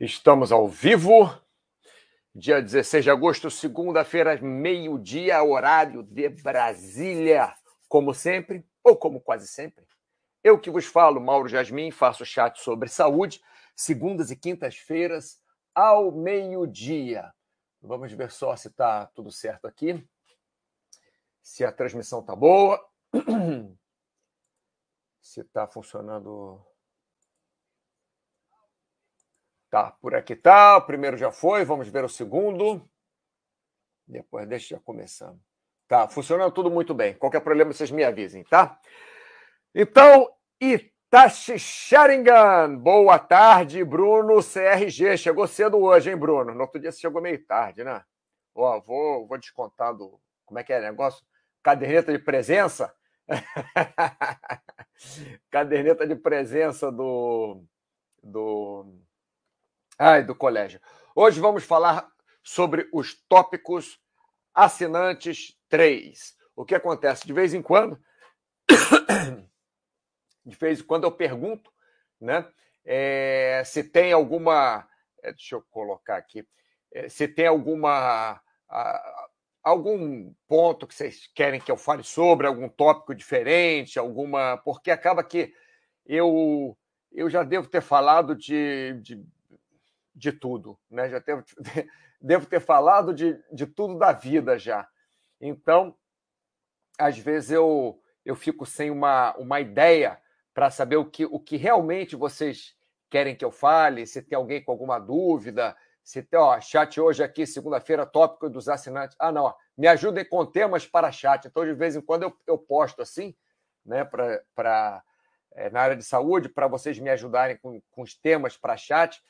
Estamos ao vivo, dia 16 de agosto, segunda-feira, meio-dia, horário de Brasília. Como sempre, ou como quase sempre, eu que vos falo, Mauro Jasmin, faço chat sobre saúde, segundas e quintas-feiras, ao meio-dia. Vamos ver só se está tudo certo aqui, se a transmissão está boa, se está funcionando Tá, por aqui tá. O primeiro já foi, vamos ver o segundo. Depois, deixa já começando. Tá, funcionando tudo muito bem. Qualquer problema, vocês me avisem, tá? Então, Itachi Sharingan. Boa tarde, Bruno CRG. Chegou cedo hoje, hein, Bruno? No outro dia você chegou meio tarde, né? Ó, vou, vou descontar do. Como é que é o negócio? Caderneta de presença? Caderneta de presença do. do Ai, do colégio. Hoje vamos falar sobre os tópicos assinantes 3. O que acontece? De vez em quando, de vez em quando eu pergunto né, é, se tem alguma. É, deixa eu colocar aqui. É, se tem alguma. A, algum ponto que vocês querem que eu fale sobre, algum tópico diferente, alguma. Porque acaba que eu, eu já devo ter falado de, de de tudo, né? Já devo, devo ter falado de, de tudo da vida já. Então, às vezes eu, eu fico sem uma, uma ideia para saber o que, o que realmente vocês querem que eu fale, se tem alguém com alguma dúvida, se tem, ó, chat hoje aqui, segunda-feira, tópico dos assinantes. Ah, não, ó, me ajudem com temas para chat. Então, de vez em quando eu, eu posto assim, né, para é, na área de saúde, para vocês me ajudarem com, com os temas para chat.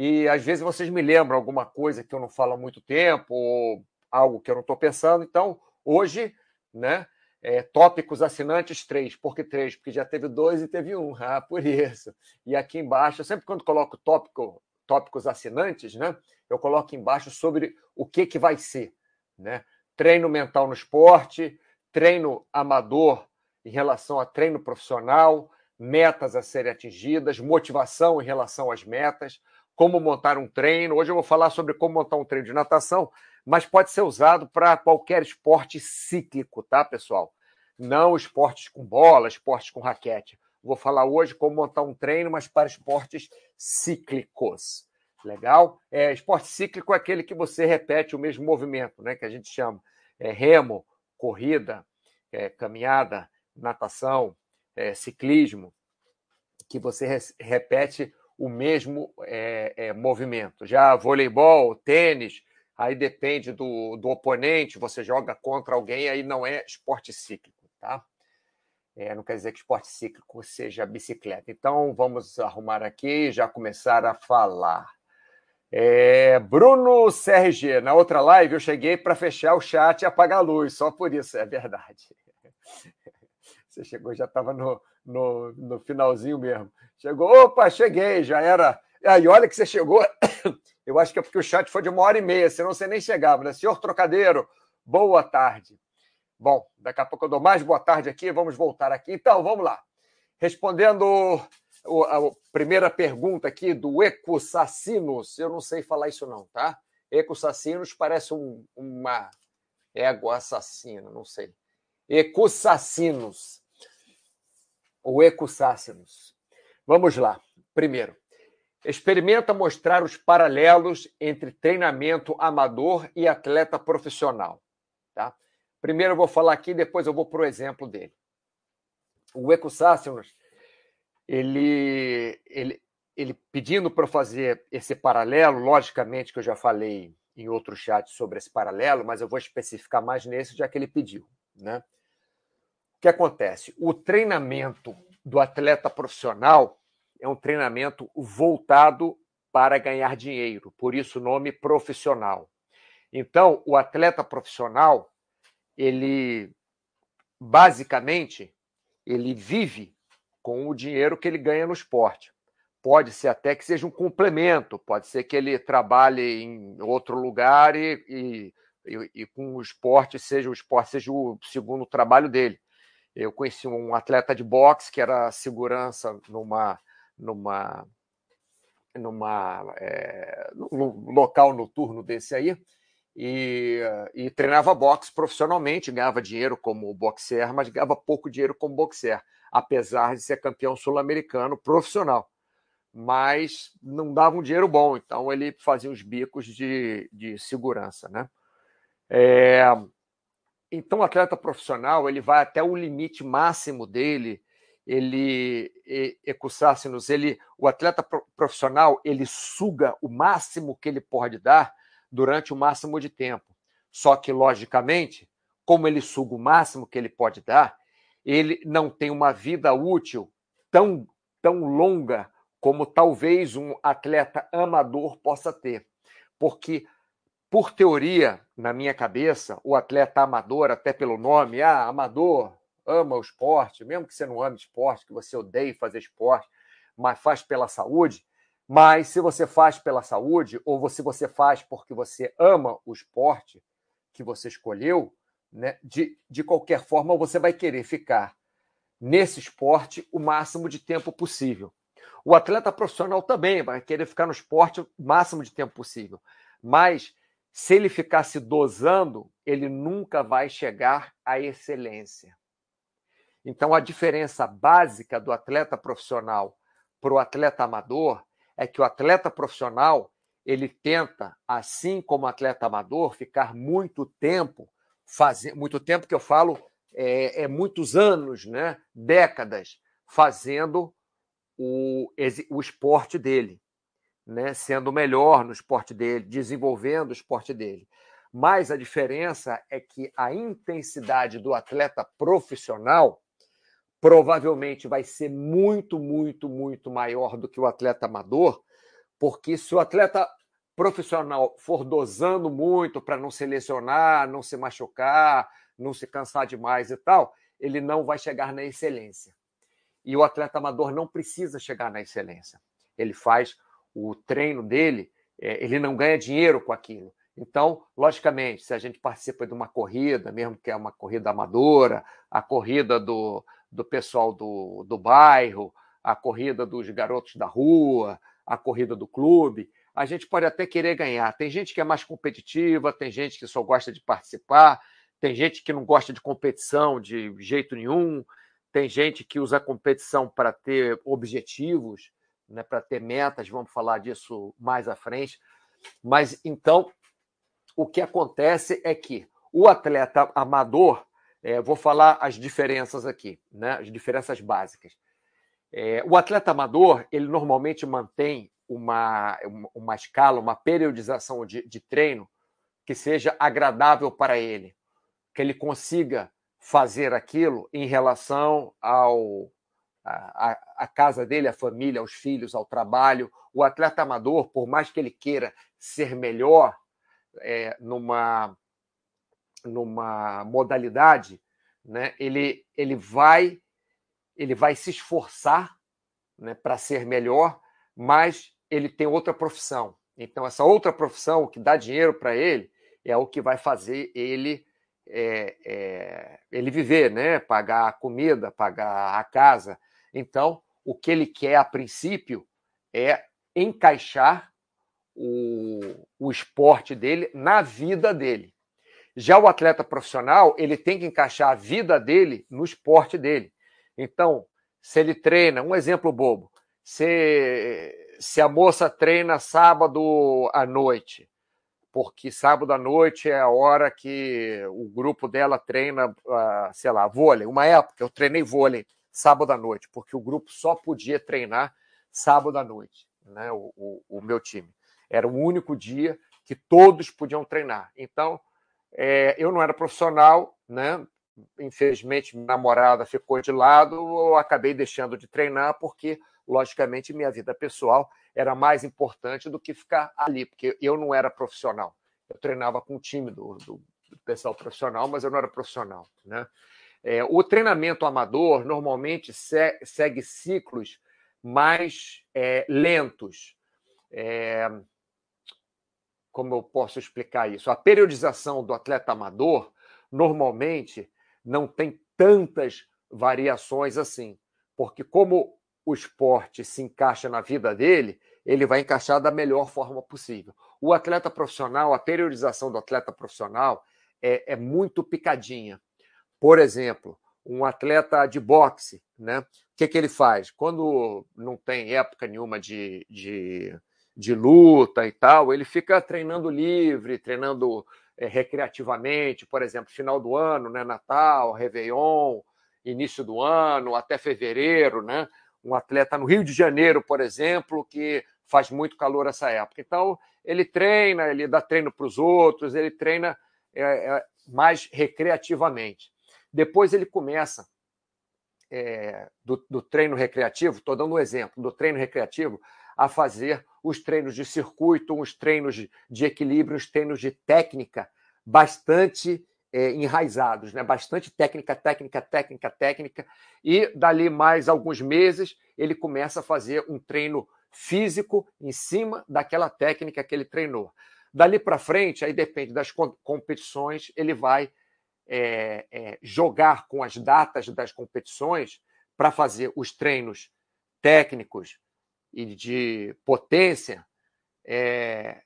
E às vezes vocês me lembram alguma coisa que eu não falo há muito tempo, ou algo que eu não estou pensando. Então, hoje, né? É, tópicos assinantes três. Por que três? Porque já teve dois e teve um. Ah, por isso. E aqui embaixo, sempre quando coloco tópico, tópicos assinantes, né? Eu coloco embaixo sobre o que, que vai ser. Né? Treino mental no esporte, treino amador em relação a treino profissional, metas a serem atingidas, motivação em relação às metas como montar um treino. Hoje eu vou falar sobre como montar um treino de natação, mas pode ser usado para qualquer esporte cíclico, tá, pessoal? Não esportes com bola, esportes com raquete. Vou falar hoje como montar um treino, mas para esportes cíclicos. Legal? É, esporte cíclico é aquele que você repete o mesmo movimento, né? Que a gente chama é, remo, corrida, é, caminhada, natação, é, ciclismo, que você repete o mesmo é, é, movimento. Já voleibol, tênis, aí depende do, do oponente, você joga contra alguém, aí não é esporte cíclico, tá? É, não quer dizer que esporte cíclico seja bicicleta. Então, vamos arrumar aqui e já começar a falar. É, Bruno CRG, na outra live eu cheguei para fechar o chat e apagar a luz, só por isso, é verdade. Você chegou, já estava no, no, no finalzinho mesmo. Chegou, opa, cheguei, já era. Aí, olha que você chegou. Eu acho que é porque o chat foi de uma hora e meia, senão você nem chegava, né? Senhor Trocadeiro, boa tarde. Bom, daqui a pouco eu dou mais boa tarde aqui, vamos voltar aqui. Então, vamos lá. Respondendo a primeira pergunta aqui do Ecosacinos, eu não sei falar isso não, tá? Ecosacinos parece um, uma égua assassina, não sei. Ecosacinos ou ecossácenos. Vamos lá. Primeiro, experimenta mostrar os paralelos entre treinamento amador e atleta profissional. Tá? Primeiro eu vou falar aqui, depois eu vou para o exemplo dele. O ecossácenos, ele, ele, ele pedindo para fazer esse paralelo, logicamente que eu já falei em outro chat sobre esse paralelo, mas eu vou especificar mais nesse, já que ele pediu. Né? O que acontece? O treinamento do atleta profissional é um treinamento voltado para ganhar dinheiro, por isso o nome profissional. Então, o atleta profissional, ele basicamente ele vive com o dinheiro que ele ganha no esporte. Pode ser até que seja um complemento, pode ser que ele trabalhe em outro lugar e, e, e, e com o esporte seja o esporte seja o segundo trabalho dele. Eu conheci um atleta de boxe que era segurança numa, numa, numa é, local noturno desse aí e, e, treinava boxe profissionalmente, ganhava dinheiro como boxer, mas ganhava pouco dinheiro como boxer, apesar de ser campeão sul-americano profissional. Mas não dava um dinheiro bom, então ele fazia os bicos de, de segurança, né? É, então, o atleta profissional ele vai até o limite máximo dele ele ecussácenos, ele o atleta profissional ele suga o máximo que ele pode dar durante o máximo de tempo. Só que logicamente, como ele suga o máximo que ele pode dar, ele não tem uma vida útil tão tão longa como talvez um atleta amador possa ter. Porque por teoria, na minha cabeça, o atleta amador, até pelo nome, ah, amador, ama o esporte, mesmo que você não ame esporte, que você odeie fazer esporte, mas faz pela saúde. Mas se você faz pela saúde, ou se você faz porque você ama o esporte que você escolheu, né, de, de qualquer forma você vai querer ficar nesse esporte o máximo de tempo possível. O atleta profissional também vai querer ficar no esporte o máximo de tempo possível. Mas se ele ficar se dosando, ele nunca vai chegar à excelência. Então, a diferença básica do atleta profissional para o atleta amador é que o atleta profissional ele tenta, assim como o atleta amador, ficar muito tempo fazendo, muito tempo que eu falo é, é muitos anos, né, décadas, fazendo o, o esporte dele, né, sendo melhor no esporte dele, desenvolvendo o esporte dele. Mas a diferença é que a intensidade do atleta profissional provavelmente vai ser muito, muito, muito maior do que o atleta amador, porque se o atleta profissional for dosando muito para não se lesionar, não se machucar, não se cansar demais e tal, ele não vai chegar na excelência. E o atleta amador não precisa chegar na excelência. Ele faz o treino dele, é, ele não ganha dinheiro com aquilo. Então, logicamente, se a gente participa de uma corrida, mesmo que é uma corrida amadora, a corrida do, do pessoal do, do bairro, a corrida dos garotos da rua, a corrida do clube. A gente pode até querer ganhar. Tem gente que é mais competitiva, tem gente que só gosta de participar, tem gente que não gosta de competição de jeito nenhum, tem gente que usa competição para ter objetivos, né, para ter metas, vamos falar disso mais à frente. Mas então, o que acontece é que o atleta amador é, vou falar as diferenças aqui, né? as diferenças básicas. É, o atleta amador, ele normalmente mantém uma, uma escala, uma periodização de, de treino que seja agradável para ele, que ele consiga fazer aquilo em relação ao a, casa dele, a família, aos filhos, ao trabalho. O atleta amador, por mais que ele queira ser melhor é, numa numa modalidade, né, ele, ele vai ele vai se esforçar né, para ser melhor, mas ele tem outra profissão. Então, essa outra profissão que dá dinheiro para ele é o que vai fazer ele é, é, ele viver, né? pagar a comida, pagar a casa. Então, o que ele quer a princípio é encaixar o, o esporte dele na vida dele. Já o atleta profissional, ele tem que encaixar a vida dele no esporte dele. Então, se ele treina, um exemplo bobo, se, se a moça treina sábado à noite, porque sábado à noite é a hora que o grupo dela treina, ah, sei lá, vôlei. Uma época eu treinei vôlei sábado à noite, porque o grupo só podia treinar sábado à noite, né? O, o, o meu time. Era o único dia que todos podiam treinar. Então, é, eu não era profissional, né? Infelizmente, minha namorada ficou de lado, eu acabei deixando de treinar, porque, logicamente, minha vida pessoal era mais importante do que ficar ali, porque eu não era profissional. Eu treinava com o time do, do, do pessoal profissional, mas eu não era profissional. Né? É, o treinamento amador normalmente se, segue ciclos mais é, lentos. É, como eu posso explicar isso? A periodização do atleta amador normalmente não tem tantas variações assim, porque como o esporte se encaixa na vida dele, ele vai encaixar da melhor forma possível. O atleta profissional, a periodização do atleta profissional é, é muito picadinha. Por exemplo, um atleta de boxe, né? O que, que ele faz? Quando não tem época nenhuma de, de, de luta e tal, ele fica treinando livre, treinando é, recreativamente, por exemplo, final do ano, né? Natal, Réveillon, início do ano, até fevereiro, né? Um atleta no Rio de Janeiro, por exemplo, que faz muito calor essa época. Então, ele treina, ele dá treino para os outros, ele treina é, é, mais recreativamente. Depois ele começa é, do, do, treino recreativo, estou dando um exemplo, do treino recreativo, a fazer os treinos de circuito, os treinos de, de equilíbrio, os treinos de técnica bastante é, enraizados, né? bastante técnica, técnica, técnica, técnica, e dali mais alguns meses ele começa a fazer um treino físico em cima daquela técnica que ele treinou. Dali para frente, aí depende das competições, ele vai é, é, jogar com as datas das competições para fazer os treinos técnicos e de potência é,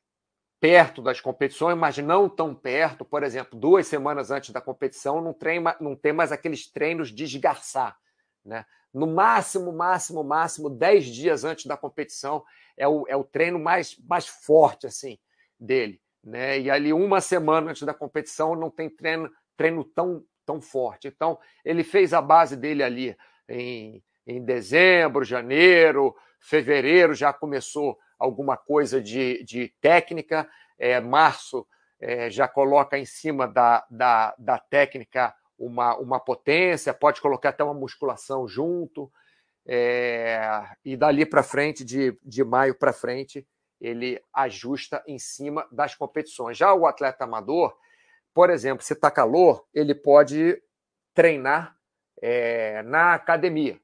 perto das competições, mas não tão perto. Por exemplo, duas semanas antes da competição, não, treina, não tem mais aqueles treinos de esgarçar. Né? No máximo, máximo, máximo, dez dias antes da competição é o, é o treino mais, mais forte assim dele. Né? E ali, uma semana antes da competição, não tem treino, treino tão, tão forte. Então, ele fez a base dele ali em, em dezembro, janeiro, fevereiro, já começou alguma coisa de, de técnica, é, março é, já coloca em cima da, da, da técnica uma, uma potência, pode colocar até uma musculação junto, é, e dali para frente, de, de maio para frente, ele ajusta em cima das competições. Já o atleta amador, por exemplo, se está calor, ele pode treinar é, na academia.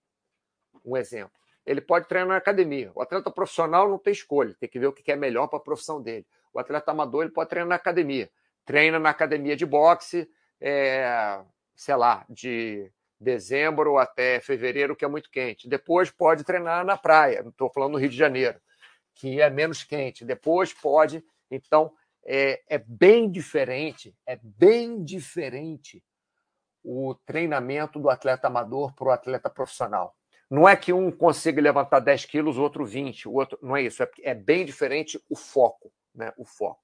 Um exemplo. Ele pode treinar na academia. O atleta profissional não tem escolha, tem que ver o que é melhor para a profissão dele. O atleta amador ele pode treinar na academia. Treina na academia de boxe, é, sei lá, de dezembro até fevereiro, que é muito quente. Depois pode treinar na praia, estou falando no Rio de Janeiro, que é menos quente. Depois pode. Então, é, é bem diferente, é bem diferente o treinamento do atleta amador para o atleta profissional. Não é que um consiga levantar 10 quilos, o outro 20, o outro. Não é isso, é, é bem diferente o foco, né? O foco.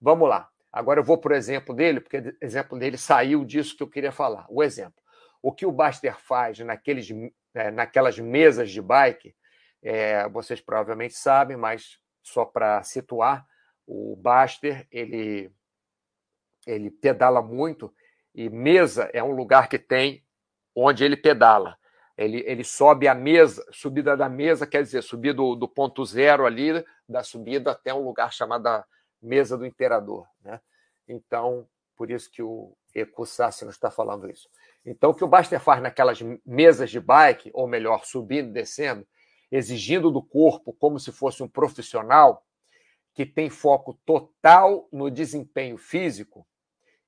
Vamos lá. Agora eu vou para o exemplo dele, porque o exemplo dele saiu disso que eu queria falar. O exemplo. O que o Baster faz naqueles, é, naquelas mesas de bike, é, vocês provavelmente sabem, mas só para situar, o Baster ele, ele pedala muito e mesa é um lugar que tem onde ele pedala. Ele, ele sobe a mesa, subida da mesa quer dizer subir do, do ponto zero ali da subida até um lugar chamado mesa do imperador. Né? Então, por isso que o Ekusassi está falando isso. Então, o que o Baster faz naquelas mesas de bike, ou melhor, subindo e descendo, exigindo do corpo como se fosse um profissional que tem foco total no desempenho físico,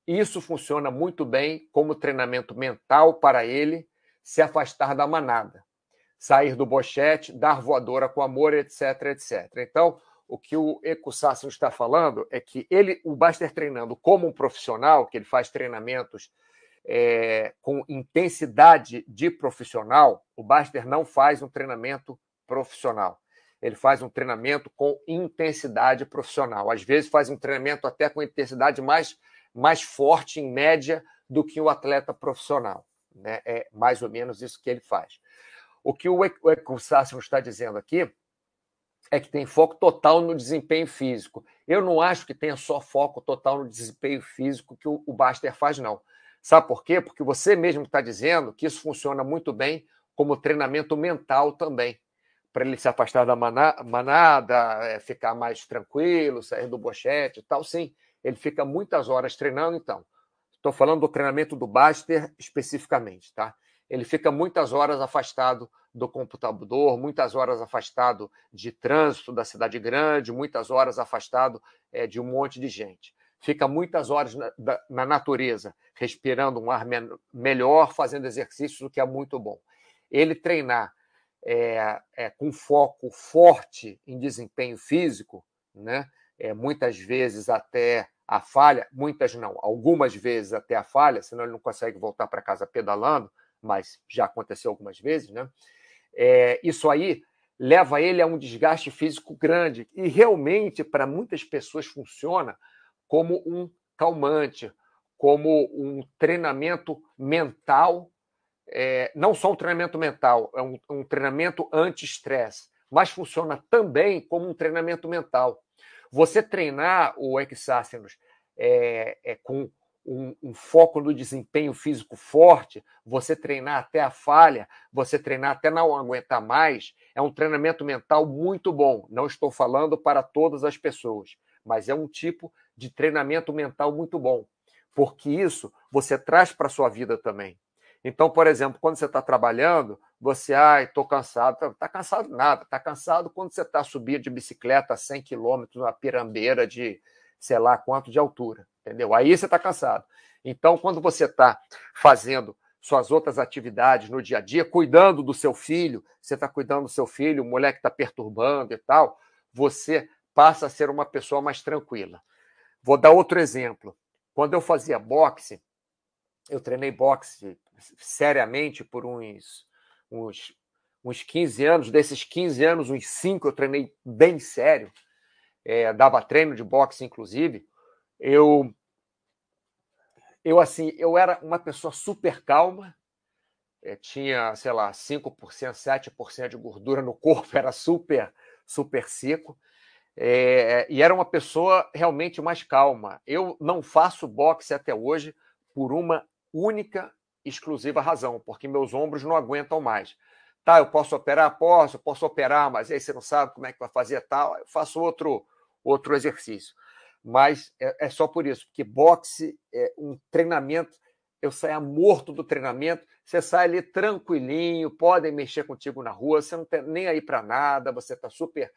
isso funciona muito bem como treinamento mental para ele se afastar da manada, sair do bochete, dar voadora com amor, etc, etc. Então, o que o Ekusassi está falando é que ele, o Baster treinando como um profissional, que ele faz treinamentos é, com intensidade de profissional, o Baster não faz um treinamento profissional. Ele faz um treinamento com intensidade profissional. Às vezes faz um treinamento até com intensidade mais, mais forte, em média, do que o atleta profissional. Né? É mais ou menos isso que ele faz. O que o Ekusassi está dizendo aqui é que tem foco total no desempenho físico. Eu não acho que tenha só foco total no desempenho físico que o, Baster faz, não. Sabe por quê? Porque você mesmo está dizendo que isso funciona muito bem como treinamento mental também. Para ele se afastar da manada, é, ficar mais tranquilo, sair do bochete e tal, sim. Ele fica muitas horas treinando, então. Estou falando do treinamento do Baster especificamente, tá? Ele fica muitas horas afastado do computador, muitas horas afastado de trânsito da cidade grande, muitas horas afastado é, de um monte de gente. Fica muitas horas na, na natureza, respirando um ar me melhor, fazendo exercícios, o que é muito bom. Ele treinar é, é, com foco forte em desempenho físico, né? É, muitas vezes até a falha, muitas não, algumas vezes até a falha, senão ele não consegue voltar para casa pedalando, mas já aconteceu algumas vezes, né? É, isso aí leva ele a um desgaste físico grande e realmente para muitas pessoas funciona como um calmante, como um treinamento mental, é, não só um treinamento mental, é um, um treinamento anti-estresse, mas funciona também como um treinamento mental. Você treinar o Exácenos é, é, com um, um, foco no desempenho físico forte, você treinar até a falha, você treinar até não aguentar mais, é um treinamento mental muito bom. Não estou falando para todas as pessoas, mas é um tipo de treinamento mental muito bom, porque isso você traz para a sua vida também. Então, por exemplo, quando você está trabalhando, você, ai, estou cansado. Está cansado nada. Está cansado quando você está subindo de bicicleta a 100 quilômetros numa pirambeira de sei lá quanto de altura, entendeu? Aí você está cansado. Então, quando você está fazendo suas outras atividades no dia a dia, cuidando do seu filho, você está cuidando do seu filho, o moleque está perturbando e tal, você passa a ser uma pessoa mais tranquila. Vou dar outro exemplo. Quando eu fazia boxe, eu treinei boxe seriamente por uns, uns, uns 15 anos. Desses 15 anos, uns 5 eu treinei bem sério. É, dava treino de boxe, inclusive. Eu, eu, assim, eu era uma pessoa super calma. É, tinha, sei lá, 5%, 7% de gordura no corpo, era super, super seco. É, e era uma pessoa realmente mais calma. Eu não faço boxe até hoje por uma única exclusiva razão, porque meus ombros não aguentam mais. Tá, eu posso operar? Posso, posso operar, mas aí você não sabe como é que vai fazer tal. Eu faço outro, outro exercício. Mas é, é só por isso, porque boxe é um treinamento, eu saio morto do treinamento, você sai ali tranquilinho, podem mexer contigo na rua, você não tem nem aí para nada, você está super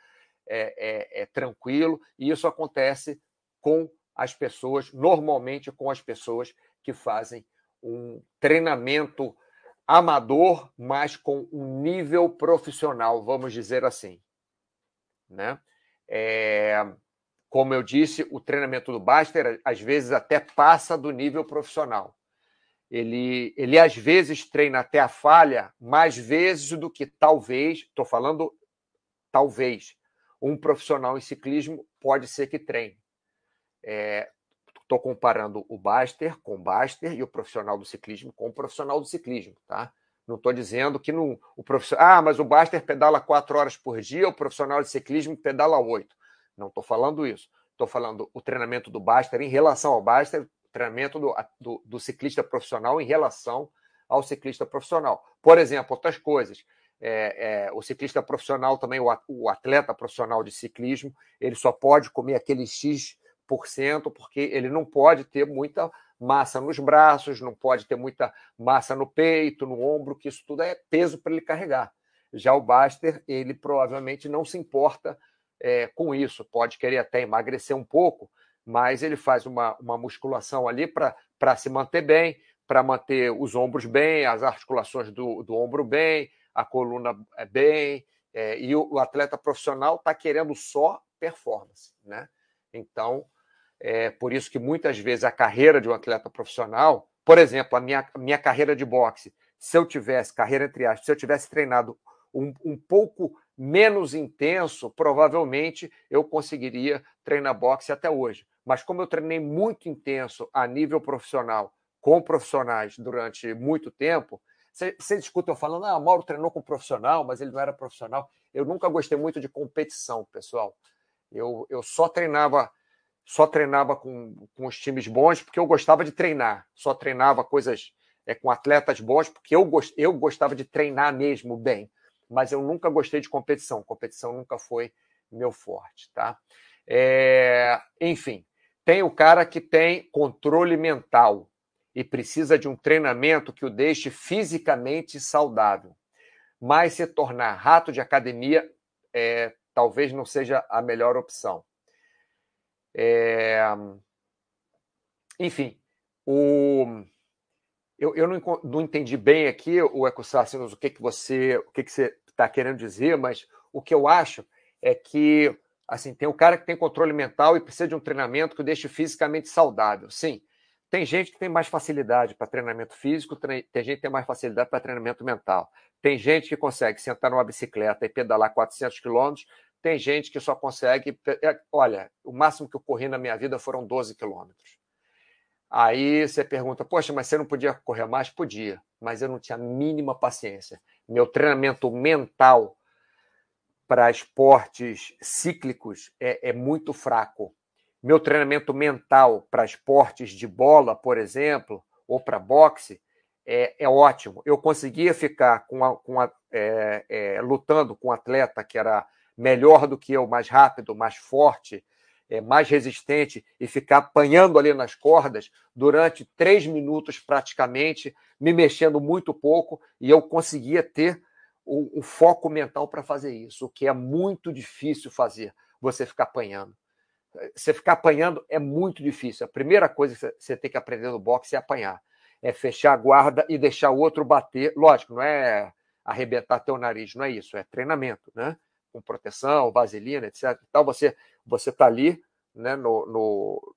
é, é, é, tranquilo, e isso acontece com as pessoas, normalmente com as pessoas que fazem um treinamento amador, mas com um nível profissional, vamos dizer assim. Né? É, como eu disse, o treinamento do Baster às vezes até passa do nível profissional. Ele, ele às vezes treina até a falha mais vezes do que talvez, estou falando talvez, um profissional em ciclismo pode ser que treine. É, Estou comparando o Baster com o Baster e o profissional do ciclismo com o profissional do ciclismo, tá? Não estou dizendo que no, o profissional. Ah, mas o Baster pedala quatro horas por dia, o profissional de ciclismo pedala oito. Não estou falando isso. Estou falando o treinamento do Baster em relação ao Baster, o treinamento do, do, do ciclista profissional em relação ao ciclista profissional. Por exemplo, outras coisas. É, é, o ciclista profissional também, o atleta profissional de ciclismo, ele só pode comer aquele X porque ele não pode ter muita massa nos braços, não pode ter muita massa no peito, no ombro, que isso tudo é peso para ele carregar. Já o Baster, ele provavelmente não se importa é, com isso, pode querer até emagrecer um pouco, mas ele faz uma, uma musculação ali para se manter bem, para manter os ombros bem, as articulações do, do ombro bem, a coluna é bem, é, e o, o atleta profissional está querendo só performance, né? Então, é por isso que muitas vezes a carreira de um atleta profissional, por exemplo, a minha, minha carreira de boxe, se eu tivesse, carreira entre aspas, se eu tivesse treinado um, um pouco menos intenso, provavelmente eu conseguiria treinar boxe até hoje. Mas como eu treinei muito intenso a nível profissional, com profissionais durante muito tempo, você, você escuta eu falando, ah, Mauro treinou com profissional, mas ele não era profissional. Eu nunca gostei muito de competição, pessoal. Eu, eu só treinava só treinava com, com os times bons porque eu gostava de treinar. Só treinava coisas é, com atletas bons porque eu, gost, eu gostava de treinar mesmo bem. Mas eu nunca gostei de competição. Competição nunca foi meu forte, tá? É, enfim, tem o cara que tem controle mental e precisa de um treinamento que o deixe fisicamente saudável. Mas se tornar rato de academia é, talvez não seja a melhor opção. É... Enfim, o... eu, eu não, não, entendi bem aqui, o Ecosácinos, o que, que você o que, que você está querendo dizer, mas o que eu acho é que assim tem o cara que tem controle mental e precisa de um treinamento que o deixe fisicamente saudável. Sim, tem gente que tem mais facilidade para treinamento físico, tem gente que tem mais facilidade para treinamento mental. Tem gente que consegue sentar numa bicicleta e pedalar 400 quilômetros. Tem gente que só consegue. É, olha, o máximo que eu corri na minha vida foram 12 quilômetros. Aí você pergunta, poxa, mas você não podia correr mais? Podia, mas eu não tinha a mínima paciência. Meu treinamento mental para esportes cíclicos é, é muito fraco. Meu treinamento mental para esportes de bola, por exemplo, ou para boxe, é, é, ótimo. Eu conseguia ficar com a, com a, é, é, lutando com um atleta que era melhor do que eu, mais rápido, mais forte, é, mais resistente e ficar apanhando ali nas cordas durante três minutos praticamente, me mexendo muito pouco, e eu conseguia ter o, o foco mental para fazer isso, o que é muito difícil fazer, você ficar apanhando. Você ficar apanhando é muito difícil. A primeira coisa que você tem que aprender no boxe é apanhar. É fechar a guarda e deixar o outro bater. Lógico, não é arrebentar teu nariz, não é isso, é treinamento, né? Com proteção, vaselina, etc. Então você você está ali né, no, no,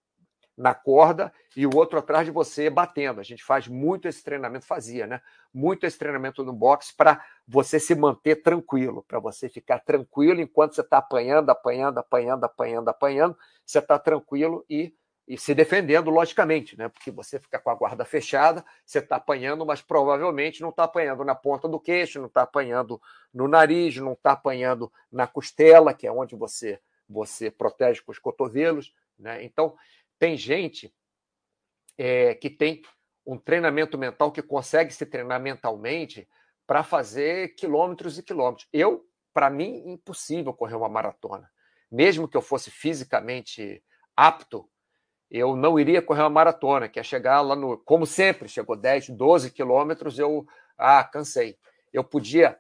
na corda e o outro atrás de você batendo. A gente faz muito esse treinamento, fazia, né? Muito esse treinamento no boxe para você se manter tranquilo, para você ficar tranquilo enquanto você está apanhando, apanhando, apanhando, apanhando, apanhando, você está tranquilo e, e se defendendo, logicamente, né? Porque você fica com a guarda fechada, você está apanhando, mas provavelmente não está apanhando na ponta do queixo, não está apanhando no nariz, não está apanhando na costela, que é onde você você protege com os cotovelos. Né? Então, tem gente é, que tem um treinamento mental que consegue se treinar mentalmente para fazer quilômetros e quilômetros. Eu, para mim, impossível correr uma maratona. Mesmo que eu fosse fisicamente apto, eu não iria correr uma maratona, que é chegar lá no. Como sempre, chegou 10, 12 quilômetros, eu. Ah, cansei. Eu podia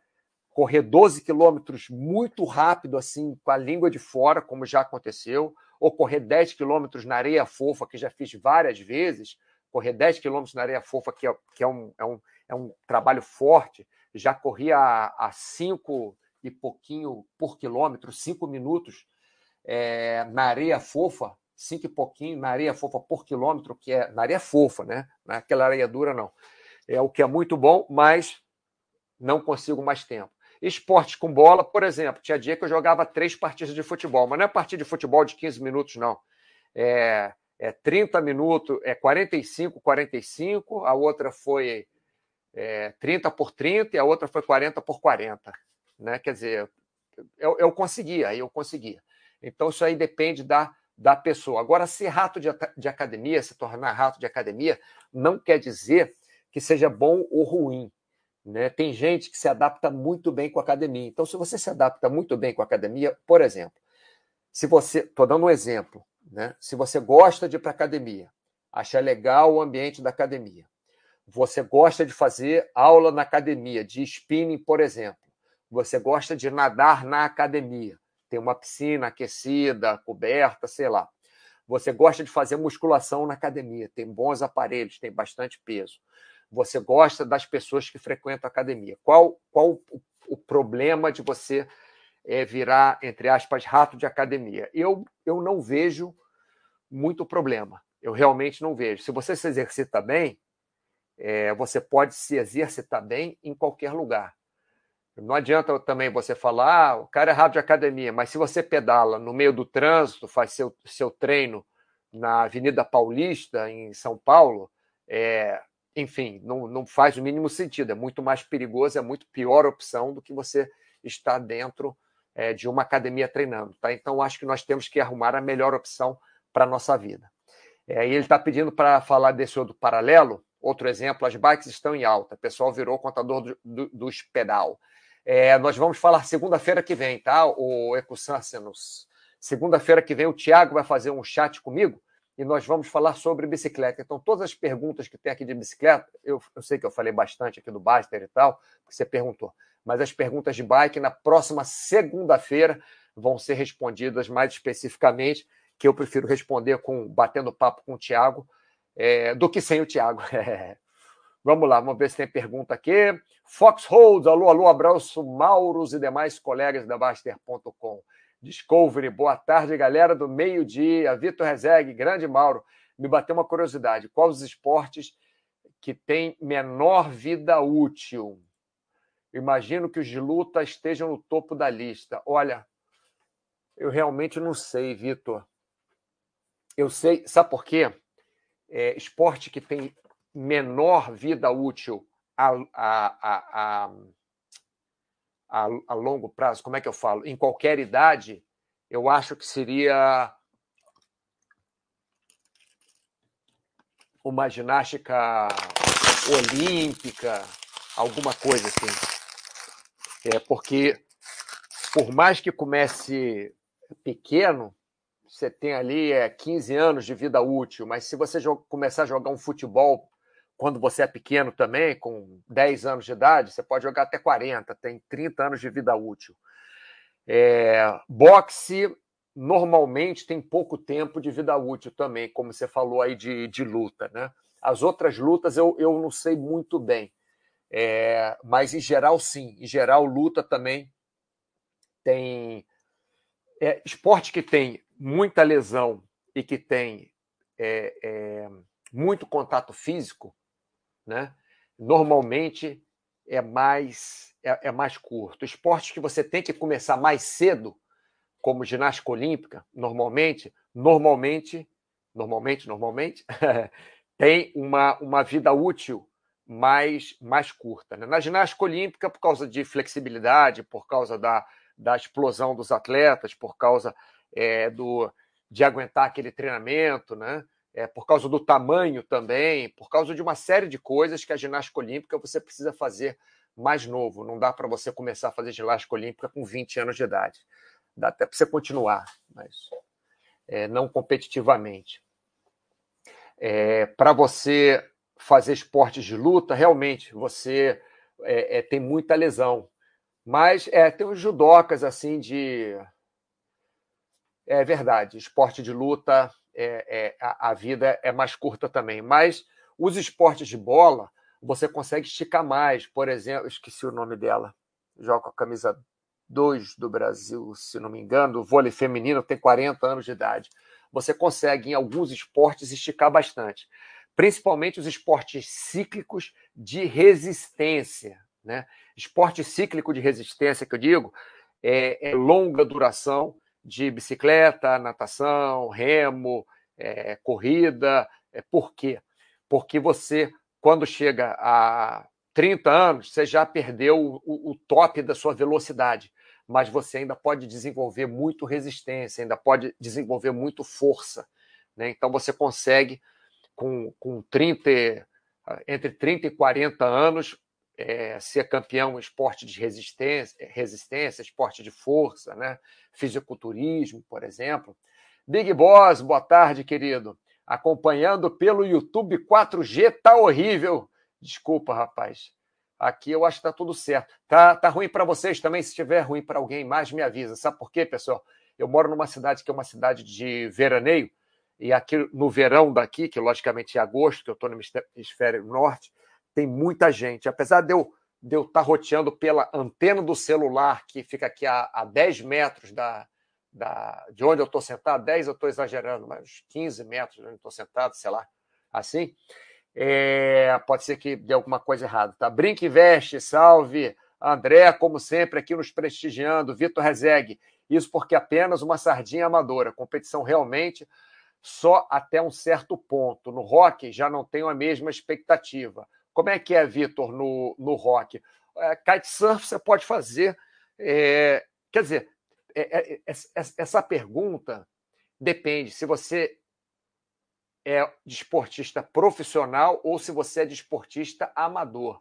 correr 12 quilômetros muito rápido, assim, com a língua de fora, como já aconteceu, ou correr 10 quilômetros na areia fofa, que já fiz várias vezes, correr 10 quilômetros na areia fofa, que, é, que é, um, é, um, é um trabalho forte, já corri a, a 5 e pouquinho por quilômetro, 5 minutos é, na areia fofa, 5 e pouquinho na areia fofa por quilômetro, que é na areia fofa, né? Não é areia dura, não. É o que é muito bom, mas não consigo mais tempo. Esportes com bola, por exemplo, tinha dia que eu jogava três partidas de futebol, mas não é partida de futebol de 15 minutos, não. É, é 30 minutos, é 45, 45, a outra foi é, 30 por 30 e a outra foi 40 por 40. Né? Quer dizer, eu, eu conseguia, eu conseguia. Então, isso aí depende da, da pessoa. Agora, ser rato de, de academia, se tornar rato de academia, não quer dizer que seja bom ou ruim. Né? Tem gente que se adapta muito bem com a academia. Então, se você se adapta muito bem com a academia, por exemplo, se você. Estou dando um exemplo. Né? Se você gosta de ir para academia, acha legal o ambiente da academia, você gosta de fazer aula na academia, de spinning, por exemplo, você gosta de nadar na academia, tem uma piscina aquecida, coberta, sei lá. Você gosta de fazer musculação na academia, tem bons aparelhos, tem bastante peso você gosta das pessoas que frequentam a academia. Qual, qual o, o problema de você é, virar, entre aspas, rato de academia? Eu, eu não vejo muito problema. Eu realmente não vejo. Se você se exercita bem, é, você pode se exercitar bem em qualquer lugar. Não adianta também você falar, ah, o cara é rato de academia, mas se você pedala no meio do trânsito, faz seu, seu treino na Avenida Paulista, em São Paulo, é, enfim, não, não faz o mínimo sentido. É muito mais perigoso, é muito pior opção do que você estar dentro é, de uma academia treinando. Tá? Então, acho que nós temos que arrumar a melhor opção para a nossa vida. É, e ele está pedindo para falar desse outro paralelo. Outro exemplo, as bikes estão em alta. O pessoal virou contador do, do, dos pedal. É, nós vamos falar segunda-feira que vem, tá? O Ecosâncenos. Segunda-feira que vem o Tiago vai fazer um chat comigo e nós vamos falar sobre bicicleta. Então, todas as perguntas que tem aqui de bicicleta, eu, eu sei que eu falei bastante aqui do Baster e tal, porque você perguntou, mas as perguntas de bike na próxima segunda-feira vão ser respondidas mais especificamente, que eu prefiro responder com batendo papo com o Tiago é, do que sem o Tiago. Vamos lá, vamos ver se tem pergunta aqui. Foxholds, alô, alô, abraço, Mauros e demais colegas da Baster.com. Discovery, boa tarde, galera do meio-dia. Vitor Rezegue, grande Mauro. Me bateu uma curiosidade: quais os esportes que têm menor vida útil? Imagino que os de luta estejam no topo da lista. Olha, eu realmente não sei, Vitor. Eu sei, sabe por quê? É, esporte que tem menor vida útil a, a, a, a, longo prazo, como é que eu falo? Em qualquer idade, eu acho que seria uma ginástica olímpica, alguma coisa assim. É porque, por mais que comece pequeno, você tem ali é, 15 anos de vida útil, mas se você começar a jogar um futebol quando você é pequeno também, com 10 anos de idade, você pode jogar até 40, tem 30 anos de vida útil. É, boxe normalmente tem pouco tempo de vida útil também, como você falou aí de, de luta, né? As outras lutas eu, eu não sei muito bem. É, mas em geral, sim. Em geral, luta também tem. É, esporte que tem muita lesão e que tem é, é, muito contato físico, né? normalmente é mais, é, é mais curto. Esportes que você tem que começar mais cedo, como ginástica olímpica, normalmente, normalmente, normalmente, normalmente, tem uma, uma vida útil mais, mais curta. Né? Na ginástica olímpica, por causa de flexibilidade, por causa da, da explosão dos atletas, por causa é, do, de aguentar aquele treinamento, né? É, por causa do tamanho também, por causa de uma série de coisas que a ginástica olímpica você precisa fazer mais novo. Não dá para você começar a fazer ginástica olímpica com 20 anos de idade. Dá até para você continuar, mas é, não competitivamente. É, para você fazer esportes de luta, realmente você é, é, tem muita lesão. Mas é, tem os judocas assim de. É verdade, esporte de luta, é, é, a, a, vida é mais curta também. Mas os esportes de bola, você consegue esticar mais. Por exemplo, esqueci o nome dela, joga com a camisa 2 do Brasil, se não me engano, vôlei feminino tem 40 anos de idade. Você consegue, em alguns esportes, esticar bastante principalmente os esportes cíclicos de resistência. Né? Esporte cíclico de resistência, que eu digo, é, é longa duração de bicicleta, natação, remo, é, corrida. É, por quê? Porque você, quando chega a 30 anos, você já perdeu o, o top da sua velocidade, mas você ainda pode desenvolver muito resistência, ainda pode desenvolver muito força. Né? Então você consegue com, com 30, entre 30 e 40 anos, é, ser campeão em esporte de resistência, resistência, esporte de força, né? fisiculturismo, por exemplo. Big Boss, boa tarde, querido. Acompanhando pelo YouTube 4G, tá horrível. Desculpa, rapaz. Aqui eu acho que tá tudo certo. Tá, tá ruim para vocês também. Se estiver ruim para alguém mais, me avisa. Sabe por quê, pessoal? Eu moro numa cidade que é uma cidade de veraneio e aqui no verão daqui, que logicamente é agosto, que eu estou no hemisfério norte, tem muita gente. Apesar de eu de eu estar tá roteando pela antena do celular, que fica aqui a, a 10 metros da, da, de onde eu estou sentado, 10 eu estou exagerando, mas 15 metros de onde eu estou sentado, sei lá, assim, é, pode ser que dê alguma coisa errada, tá? Brinque veste, salve, André, como sempre, aqui nos prestigiando, Vitor Rezegue, isso porque apenas uma sardinha amadora, competição realmente só até um certo ponto. No rock já não tenho a mesma expectativa. Como é que é, Vitor, no, no rock? É, kitesurf você pode fazer. É, quer dizer, é, é, é essa pergunta depende se você é desportista profissional ou se você é desportista amador.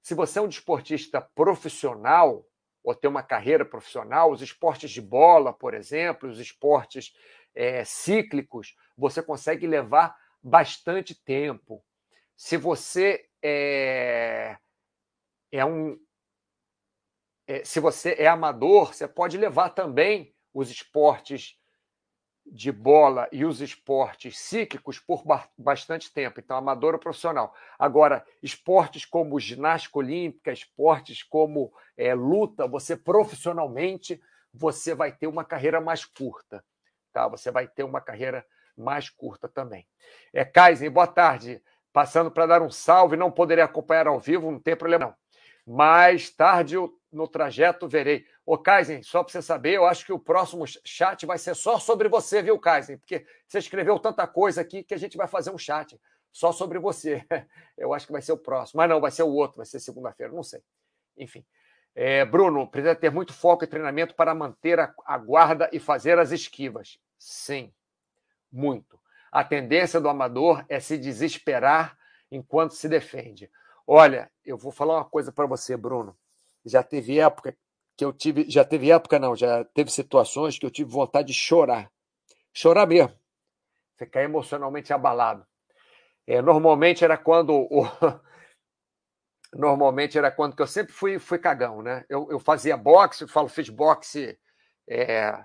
Se você é um desportista profissional ou tem uma carreira profissional, os esportes de bola, por exemplo, os esportes é, cíclicos, você consegue levar bastante tempo. Se você é, é um. É, se você é amador, você pode levar também os esportes de bola e os esportes cíclicos por bastante tempo, então amador ou profissional. Agora, esportes como ginástica olímpica, esportes como é, luta, você profissionalmente você vai ter uma carreira mais curta, tá? Você vai ter uma carreira mais curta também. É Kaizen, boa tarde. Passando para dar um salve, não poderei acompanhar ao vivo, não tem problema não. Mais tarde no trajeto verei. Ô, Kaizen, só para você saber, eu acho que o próximo chat vai ser só sobre você, viu, Kaizen? Porque você escreveu tanta coisa aqui que a gente vai fazer um chat só sobre você. Eu acho que vai ser o próximo. Mas não, vai ser o outro, vai ser segunda-feira, não sei. Enfim. É, Bruno, precisa ter muito foco e treinamento para manter a, a guarda e fazer as esquivas. Sim, muito. A tendência do amador é se desesperar enquanto se defende. Olha, eu vou falar uma coisa para você, Bruno. Já teve época que eu tive, já teve época não, já teve situações que eu tive vontade de chorar, chorar mesmo, ficar emocionalmente abalado. É, normalmente era quando o, normalmente era quando que eu sempre fui, fui cagão, né? Eu, eu fazia boxe, eu falo, fiz boxe, é,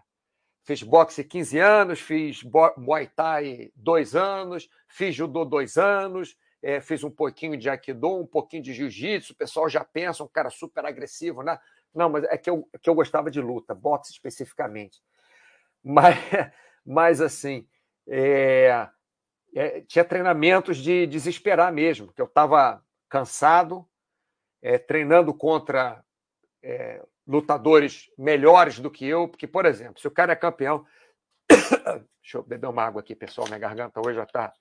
fiz boxe 15 anos, fiz Muay Thai dois anos, fiz judô dois anos, é, fiz um pouquinho de Aikido, um pouquinho de Jiu-Jitsu, o pessoal já pensa, um cara super agressivo, né? Não, mas é que eu, que eu gostava de luta, boxe especificamente. Mas, mas assim, é, é, tinha treinamentos de desesperar mesmo, que eu estava cansado, é, treinando contra é, lutadores melhores do que eu, porque, por exemplo, se o cara é campeão. Deixa eu beber uma água aqui, pessoal, minha garganta hoje já está.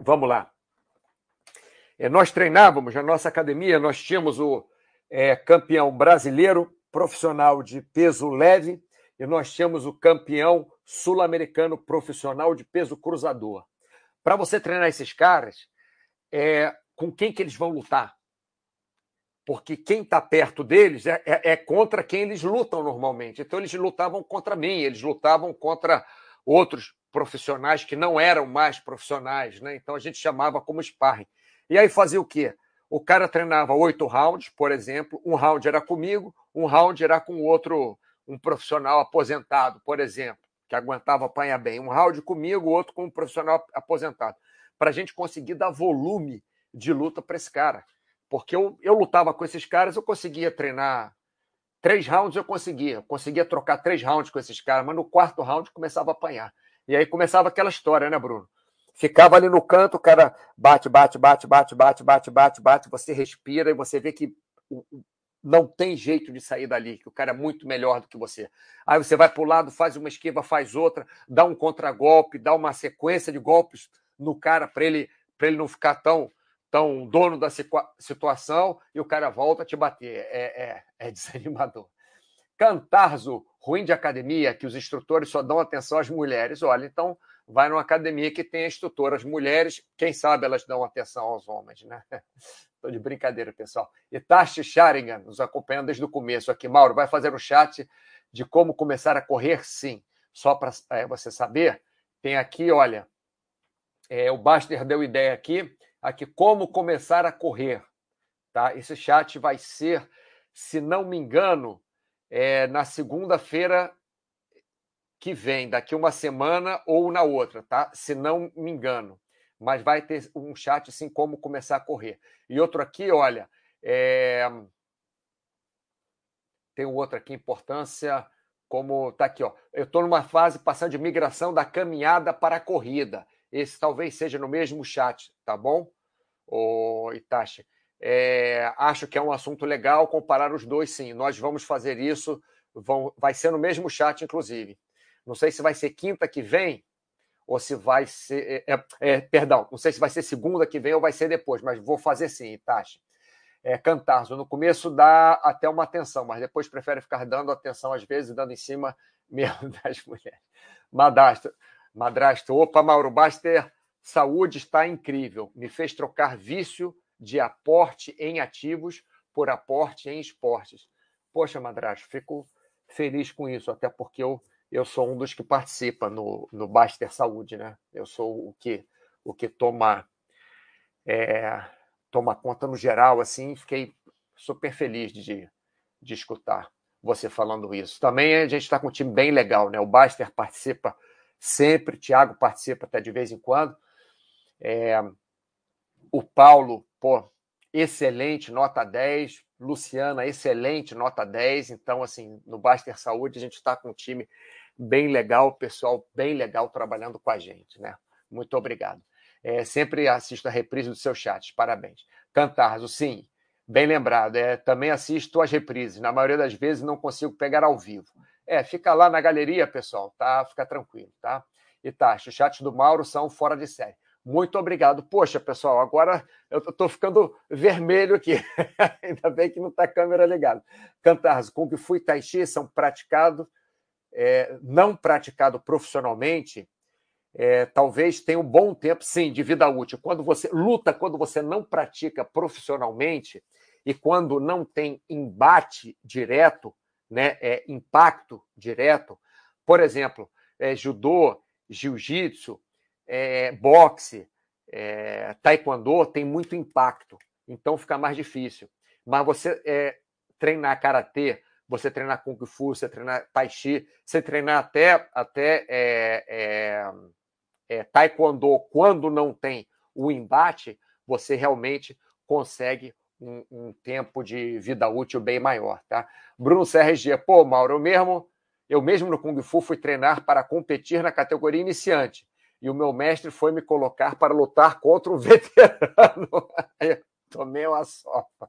Vamos lá. É, nós treinávamos na nossa academia, nós tínhamos o é, campeão brasileiro profissional de peso leve e nós tínhamos o campeão sul-americano profissional de peso cruzador. Para você treinar esses caras, é, com quem que eles vão lutar? Porque quem está perto deles é, é, é, contra quem eles lutam normalmente. Então, eles lutavam contra mim, eles lutavam contra outros profissionais que não eram mais profissionais. Né? Então, a gente chamava como sparring. E aí fazia o quê? O cara treinava oito rounds, por exemplo, um round era comigo, um round era com outro, um profissional aposentado, por exemplo que aguentava apanhar bem. Um round comigo, outro com um profissional aposentado. Para a gente conseguir dar volume de luta para esse cara. Porque eu, eu lutava com esses caras, eu conseguia treinar três rounds, eu conseguia. Eu conseguia trocar três rounds com esses caras, mas no quarto round começava a apanhar. E aí começava aquela história, né, Bruno? Ficava ali no canto, o cara bate, bate, bate, bate, bate, bate, bate, bate, você respira e você vê que não tem jeito de sair dali, que o cara é muito melhor do que você. Aí você vai para o lado, faz uma esquiva, faz outra, dá um contragolpe, dá uma sequência de golpes no cara para ele, ele não ficar tão, tão dono da situação e o cara volta a te bater. É, é, é desanimador. Cantarzo, ruim de academia, que os instrutores só dão atenção às mulheres. Olha, então vai numa academia que tem instrutoras mulheres, quem sabe elas dão atenção aos homens, né? Estou de brincadeira, pessoal. E Tashi Sharingan, nos acompanhando desde o começo aqui. Mauro, vai fazer um chat de como começar a correr? Sim. Só para é, você saber, tem aqui, olha, é, o Baster deu ideia aqui, aqui como começar a correr. Tá? Esse chat vai ser, se não me engano, é, na segunda-feira que vem, daqui uma semana ou na outra, tá? Se não me engano mas vai ter um chat assim como começar a correr. E outro aqui, olha, é... tem um outro aqui, importância, como tá aqui, ó. Eu estou numa fase passando de migração da caminhada para a corrida. Esse talvez seja no mesmo chat, tá bom? O Itachi. É, acho que é um assunto legal comparar os dois, sim. Nós vamos fazer isso, vão, vai ser no mesmo chat, inclusive. Não sei se vai ser quinta que vem, ou se vai ser. É, é, é, perdão, não sei se vai ser segunda que vem ou vai ser depois, mas vou fazer sim, Itachi. É, Cantarzo, no começo dá até uma atenção, mas depois prefere ficar dando atenção às vezes, dando em cima mesmo das mulheres. Madrasto, madrasto, opa, Mauro Baster, saúde está incrível. Me fez trocar vício de aporte em ativos por aporte em esportes. Poxa, madrasto, fico feliz com isso, até porque eu eu sou um dos que participa no, no Baster Saúde, né? Eu sou o que o que toma é, toma conta no geral, assim, fiquei super feliz de, de escutar você falando isso. Também a gente está com um time bem legal, né? O Baster participa sempre, Thiago participa até de vez em quando. É, o Paulo, pô, excelente, nota 10. Luciana, excelente, nota 10. Então, assim, no Baster Saúde, a gente está com um time bem legal, pessoal bem legal trabalhando com a gente, né? Muito obrigado. É, sempre assisto a reprise do seu chat, parabéns. Cantarzo, sim, bem lembrado. É, também assisto as reprises. Na maioria das vezes não consigo pegar ao vivo. É, fica lá na galeria, pessoal, tá? Fica tranquilo, tá? E tá, os chats do Mauro são fora de série. Muito obrigado. Poxa, pessoal, agora eu estou ficando vermelho aqui. Ainda bem que não está a câmera ligada. Cantarzo, Kung Fu e Tai Chi são praticados, é, não praticado profissionalmente, é, talvez tenha um bom tempo, sim, de vida útil. Quando você luta, quando você não pratica profissionalmente e quando não tem embate direto, né, é, impacto direto, por exemplo, é, judô, jiu-jitsu, é, boxe, é, taekwondo tem muito impacto, então fica mais difícil. Mas você é, treinar karatê, você treinar kung fu, você treinar tai chi, você treinar até até é, taekwondo quando não tem o embate, você realmente consegue um, um, tempo de vida útil bem maior, tá? Bruno CRG, pô, Mauro, eu mesmo eu mesmo no Kung Fu fui treinar para competir na categoria iniciante e o meu mestre foi me colocar para lutar contra um veterano. Aí tomei uma sopa.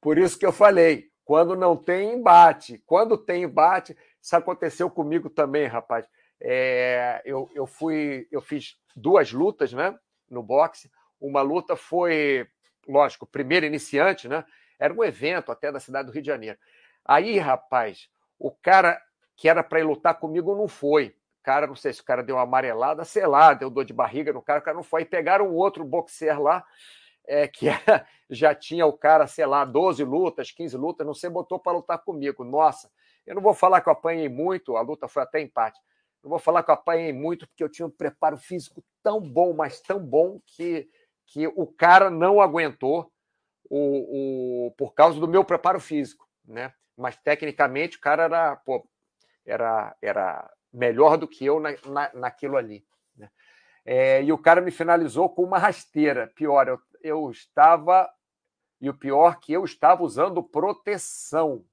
Por isso que eu falei, quando não tem embate, quando tem embate, isso aconteceu comigo também, rapaz. É, eu, eu fui, eu fiz duas lutas, né, no boxe. Uma luta foi, lógico, primeiro iniciante, né? Era um evento até da cidade do Rio de Janeiro. Aí, rapaz, o cara que era para ir lutar comigo não foi cara, não sei se o cara deu uma amarelada, sei lá, deu dor de barriga no cara, o cara não foi. E pegaram um outro boxer lá, é, que era, já tinha o cara, sei lá, 12 lutas, 15 lutas, não sei, botou para lutar comigo. Nossa, eu não vou falar que eu apanhei muito, a luta foi até empate. Não vou falar que eu apanhei muito, porque eu tinha um preparo físico tão bom, mas tão bom, que, que o cara não aguentou o, o, por causa do meu preparo físico, né? Mas tecnicamente o cara era, pô, era, era melhor do que eu na, na, naquilo ali. Né? É, e o cara me finalizou com uma rasteira. Pior, eu, eu estava. E o pior que eu estava usando proteção.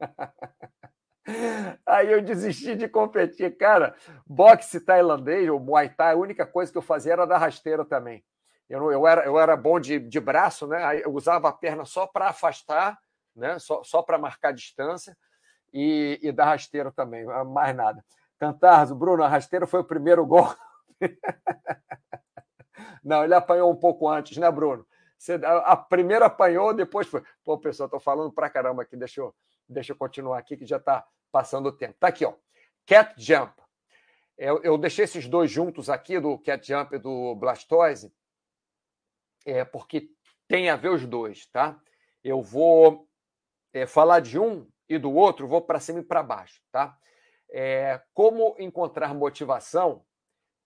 Aí eu desisti de competir. Cara, boxe tailandês ou muay thai, a única coisa que eu fazia era dar rasteira também. Eu, eu, era, eu era bom de, de braço, né? Eu usava a perna só para afastar, né? só, só para marcar distância e, e da rasteira também, mais nada. Cantarzo, Bruno, a rasteira foi o primeiro gol. Não, ele apanhou um pouco antes, né, Bruno? Você, a, a primeira apanhou, depois foi. Pô, pessoal, estou falando pra caramba aqui, deixa eu, deixa eu continuar aqui, que já está passando o tempo. Tá aqui, ó. Cat Jump. Eu, eu deixei esses dois juntos aqui, do Cat Jump e do Blastoise, é, porque tem a ver os dois, tá? Eu vou é, falar de um e do outro, vou para cima e para baixo, tá? É, como encontrar motivação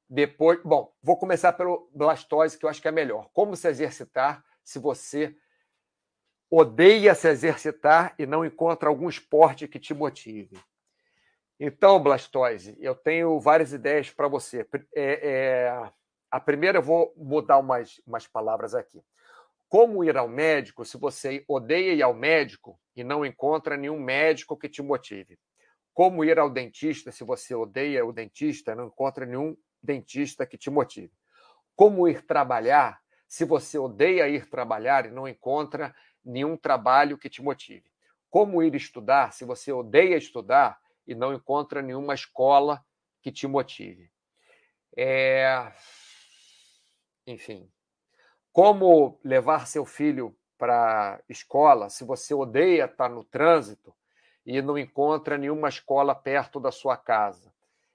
depois. Bom, vou começar pelo blastose, que eu acho que é melhor. Como se exercitar se você odeia se exercitar e não encontra algum esporte que te motive. Então, blastose, eu tenho várias ideias para você. É, é, a primeira, eu vou mudar umas, umas palavras aqui. Como ir ao médico se você odeia ir ao médico e não encontra nenhum médico que te motive? Como ir ao dentista se você odeia o dentista e não encontra nenhum dentista que te motive? Como ir trabalhar se você odeia ir trabalhar e não encontra nenhum trabalho que te motive? Como ir estudar se você odeia estudar e não encontra nenhuma escola que te motive? É... Enfim, como levar seu filho para escola se você odeia estar no trânsito e não encontra nenhuma escola perto da sua casa?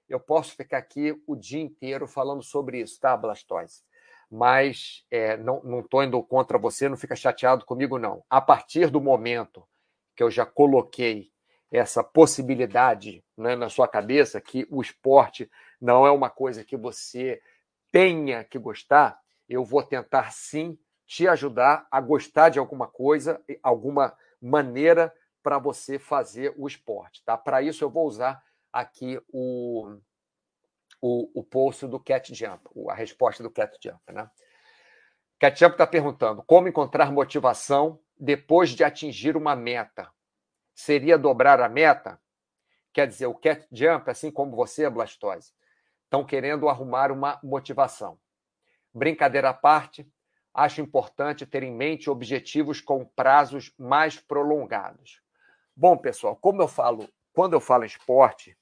Eu posso ficar aqui o dia inteiro falando sobre isso, tá, Blastoise? Mas é, não estou indo contra você, não fica chateado comigo, não. A partir do momento que eu já coloquei essa possibilidade né, na sua cabeça que o esporte não é uma coisa que você tenha que gostar, eu vou tentar sim te ajudar a gostar de alguma coisa, alguma maneira para você fazer o esporte. Tá? Para isso, eu vou usar aqui o, o, o post do Cat Jump, a resposta do Cat Jump. Né? Cat Jump está perguntando como encontrar motivação depois de atingir uma meta. Seria dobrar a meta? Quer dizer, o Cat Jump, assim como você, Blastose, estão querendo arrumar uma motivação. Brincadeira à parte, acho importante ter em mente objetivos com prazos mais prolongados. Bom, pessoal, como eu falo, quando eu falo em esporte,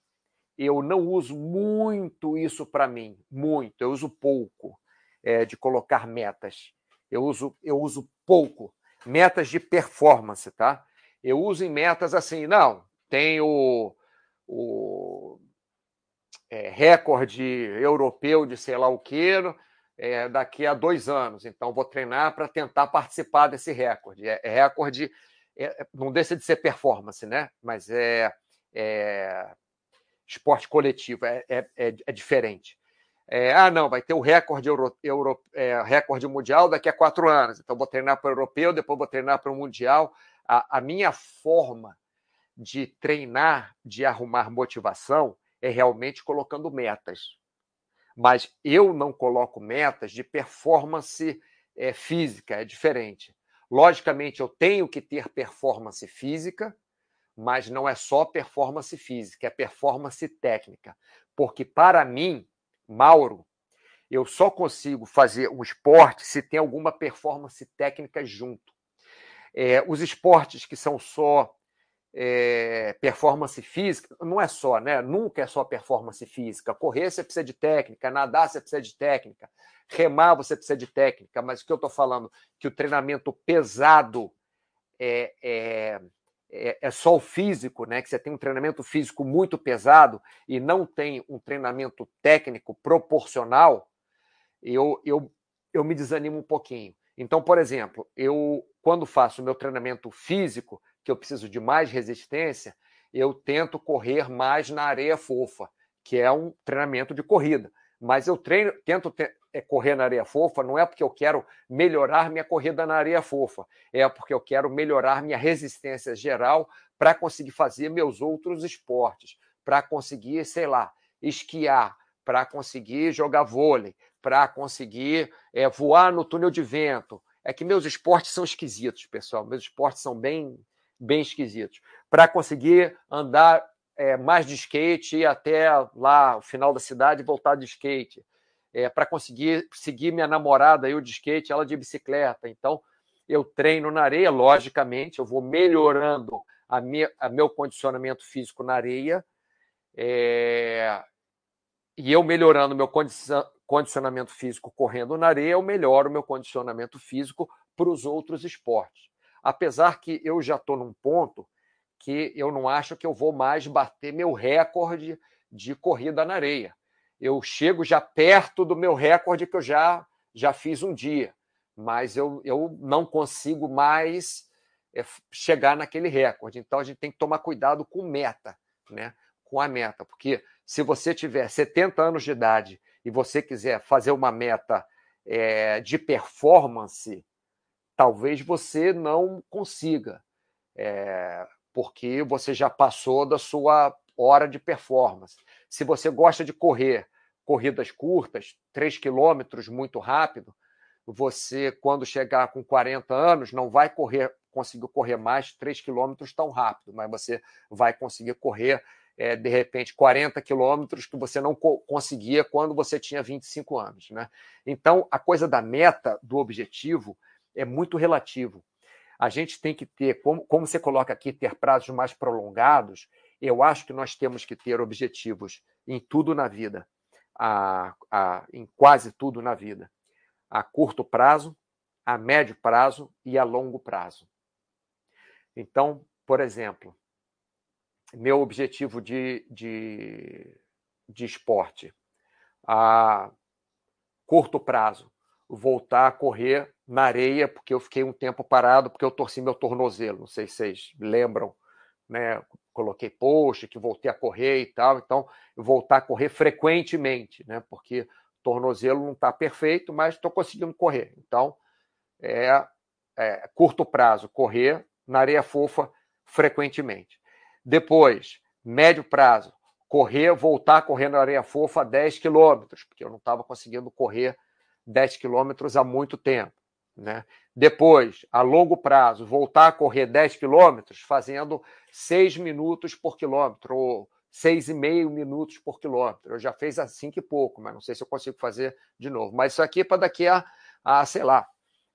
eu não uso muito isso para mim, muito, eu uso pouco é, de colocar metas. Eu uso, eu uso pouco metas de performance, tá? Eu uso em metas assim, não, tem o, o é, recorde europeu de sei lá o que é, daqui a dois anos, então vou treinar para tentar participar desse recorde. É, é recorde, é, não deixa de ser performance, né? Mas é, é esporte coletivo, é, é, é, é diferente. É, ah, não, vai ter o recorde, euro, euro é, recorde mundial daqui a quatro anos. Então, vou treinar para o europeu, depois vou treinar para o mundial. A, a, minha forma de treinar, de arrumar motivação, é realmente colocando metas. Mas eu não coloco metas de performance é, física, é diferente. Logicamente, eu tenho que ter performance física, mas não é só performance física, é performance técnica. Porque, para mim, Mauro, eu só consigo fazer um esporte se tem alguma performance técnica junto. É, os esportes que são só é, performance física, não é só, né? Nunca é só performance física. Correr você precisa de técnica, nadar você precisa de técnica, remar você precisa de técnica, mas o que eu estou falando que o treinamento pesado é, é é, é, só o físico, né? Que você tem um treinamento físico muito pesado e não tem um treinamento técnico proporcional, eu, eu, eu me desanimo um pouquinho. Então, por exemplo, eu quando faço meu treinamento físico, que eu preciso de mais resistência, eu tento correr mais na areia fofa, que é um treinamento de corrida. Mas eu treino, tento é correr na areia fofa não é porque eu quero melhorar minha corrida na areia fofa, é porque eu quero melhorar minha resistência geral para conseguir fazer meus outros esportes, para conseguir, sei lá, esquiar, para conseguir jogar vôlei, para conseguir é, voar no túnel de vento. É que meus esportes são esquisitos, pessoal. Meus esportes são bem, bem esquisitos. Para conseguir andar é, mais de skate, ir até lá, o final da cidade e voltar de skate é, para conseguir seguir minha namorada, eu de skate, ela de bicicleta. Então, eu treino na areia, logicamente, eu vou melhorando a minha, a meu condicionamento físico na areia. É, e eu melhorando meu condicionamento físico correndo na areia, eu melhoro o meu condicionamento físico para os outros esportes. Apesar que eu já estou num ponto que eu não acho que eu vou mais bater meu recorde de corrida na areia eu chego já perto do meu recorde que eu já, já fiz um dia, mas eu, eu não consigo mais é, chegar naquele recorde. Então a gente tem que tomar cuidado com meta, né? com a meta, porque se você tiver 70 anos de idade e você quiser fazer uma meta é, de performance, talvez você não consiga, é, porque você já passou da sua hora de performance. Se você gosta de correr, corridas curtas, 3 quilômetros muito rápido, você, quando chegar com 40 anos, não vai correr, conseguir correr mais 3 quilômetros tão rápido, mas você vai conseguir correr, é, de repente, 40 quilômetros que você não co conseguia quando você tinha 25 anos. Né? Então, a coisa da meta, do objetivo, é muito relativo. A gente tem que ter, como, como você coloca aqui, ter prazos mais prolongados, eu acho que nós temos que ter objetivos em tudo na vida, a, a, em quase tudo na vida: a curto prazo, a médio prazo e a longo prazo. Então, por exemplo, meu objetivo de, de, de esporte, a curto prazo, voltar a correr na areia, porque eu fiquei um tempo parado, porque eu torci meu tornozelo. Não sei se vocês lembram né? Coloquei post, que voltei a correr e tal, então voltar a correr frequentemente, né? Porque tornozelo não está perfeito, mas estou conseguindo correr. Então, é, é, curto prazo, correr na areia fofa frequentemente. Depois, médio prazo, correr, voltar a correr na areia fofa 10 quilômetros, porque eu não estava conseguindo correr 10 quilômetros há muito tempo. Né? Depois, a longo prazo, voltar a correr 10 quilômetros fazendo 6 minutos por quilômetro, ou 6,5 minutos por quilômetro. Eu já fiz a 5 e pouco, mas não sei se eu consigo fazer de novo. Mas isso aqui é para daqui a, a, sei lá,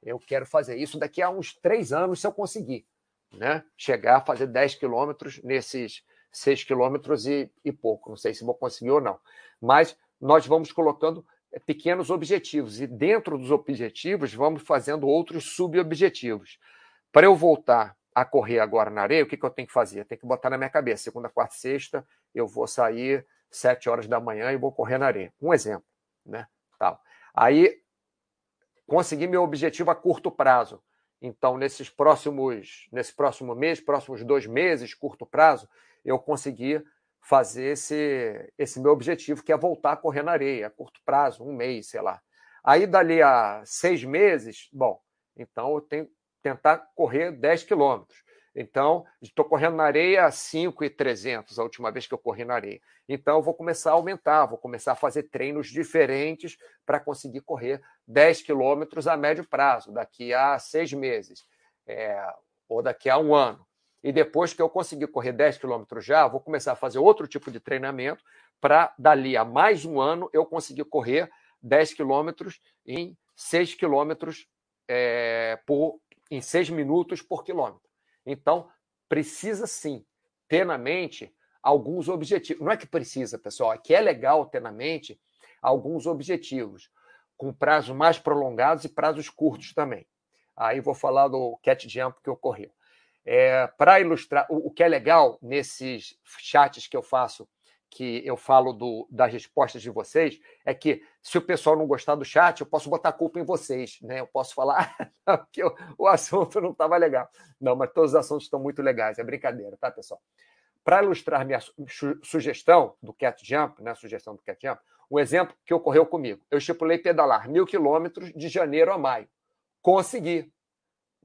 eu quero fazer isso daqui a uns 3 anos, se eu conseguir. Né? Chegar a fazer 10 quilômetros nesses 6 quilômetros e, e pouco. Não sei se vou conseguir ou não. Mas nós vamos colocando pequenos objetivos e dentro dos objetivos vamos fazendo outros subobjetivos. Para eu voltar a correr agora na areia, o que, que eu tenho que fazer? Eu tenho que botar na minha cabeça, segunda, quarta, sexta, eu vou sair sete horas da manhã e vou correr na areia. Um exemplo, né? Tal. Aí consegui meu objetivo a curto prazo. Então, nesses próximos, nesse próximo mês, próximos dois meses, curto prazo, eu consegui fazer esse, esse meu objetivo, que é voltar a correr na areia, a curto prazo, um mês, sei lá. Aí, dali a seis meses, bom, então eu tenho que tentar correr 10 quilômetros. Então, estou correndo na areia a 5,300 a última vez que eu corri na areia. Então, eu vou começar a aumentar, vou começar a fazer treinos diferentes para conseguir correr 10 quilômetros a médio prazo, daqui a seis meses, é, ou daqui a um ano. E depois que eu conseguir correr 10 quilômetros já, vou começar a fazer outro tipo de treinamento para, dali a mais um ano, eu conseguir correr 10 quilômetros em 6 quilômetros é, por, em 6 minutos por quilômetro. Então, precisa sim ter na mente alguns objetivos. Não é que precisa, pessoal, é que é legal ter na mente alguns objetivos, com prazos mais prolongados e prazos curtos também. Aí vou falar do cat jump que ocorreu. É, Para ilustrar, o, o, que é legal nesses chats que eu faço que eu falo do, das respostas de vocês é que se o pessoal não gostar do chat, eu posso botar a culpa em vocês, né? Eu posso falar que o, o assunto não estava legal. Não, mas todos os assuntos estão muito legais, é brincadeira, tá, pessoal? Para ilustrar minha su sugestão do Cat Jump, né, sugestão do Cat Jump, um exemplo que ocorreu comigo. Eu estipulei pedalar mil quilômetros de janeiro a maio. Consegui.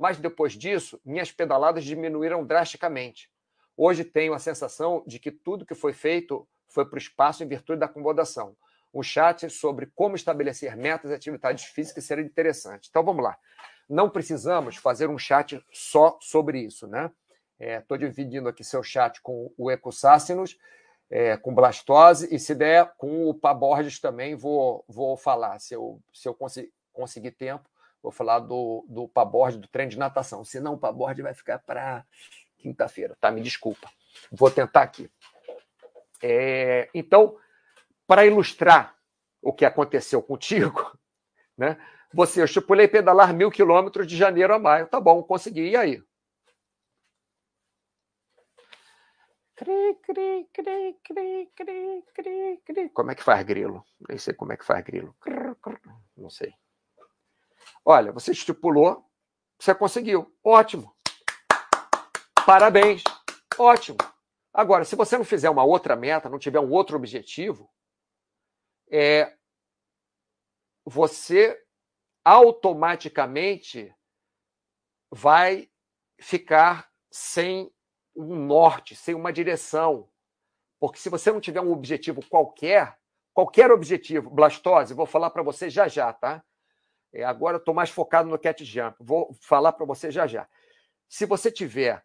Mas depois disso, minhas pedaladas diminuíram drasticamente. Hoje tenho a sensação de que tudo que foi feito foi para o espaço em virtude da acomodação. Um chat sobre como estabelecer metas e atividades físicas seria interessante. Então vamos lá. Não precisamos fazer um chat só sobre isso, né? Estou é, dividindo aqui seu chat com o Ecossácinos, é, com blastose, e se der, com o Paborges também vou, vou falar. Se eu, se eu conseguir tempo, vou falar do, do Paborges, do treino de natação. Se não, o Paborges vai ficar para quinta-feira, tá? Me desculpa. Vou tentar aqui. É, então, para ilustrar o que aconteceu contigo, né? Você, eu estipulei pedalar mil quilômetros de janeiro a maio. Tá bom, consegui. E aí? Cri, cri, cri, cri, cri, cri, cri. Como é que faz grilo? Nem sei como é que faz grilo. Não sei. Olha, você estipulou, você conseguiu. Ótimo. Parabéns. Ótimo. Agora, se você não fizer uma outra meta, não tiver um outro objetivo, é, você automaticamente vai ficar sem um norte, sem uma direção. Porque se você não tiver um objetivo qualquer, qualquer objetivo, blastose, vou falar para você já já, tá? É, agora estou mais focado no cat jump, vou falar para você já já. Se você tiver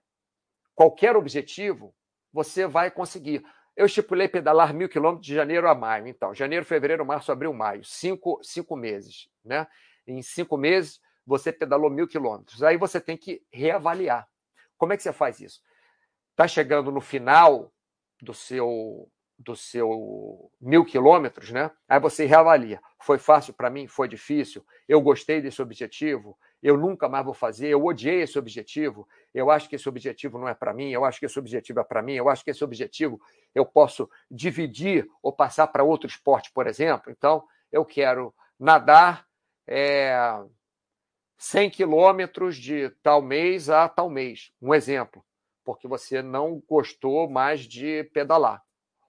qualquer objetivo, você vai conseguir. Eu estipulei pedalar mil quilômetros de janeiro a maio. Então, janeiro, fevereiro, março, abril, maio. Cinco, cinco meses. Né? Em cinco meses, você pedalou mil quilômetros. Aí você tem que reavaliar. Como é que você faz isso? Está chegando no final do seu do seu mil quilômetros, né? Aí você reavalia. Foi fácil para mim? Foi difícil? Eu gostei desse objetivo? eu nunca mais vou fazer, eu odiei esse objetivo, eu acho que esse objetivo não é para mim, eu acho que esse objetivo é para mim, eu acho que esse objetivo eu posso dividir ou passar para outro esporte, por exemplo. Então, eu quero nadar é, 100 quilômetros de tal mês a tal mês, um exemplo, porque você não gostou mais de pedalar,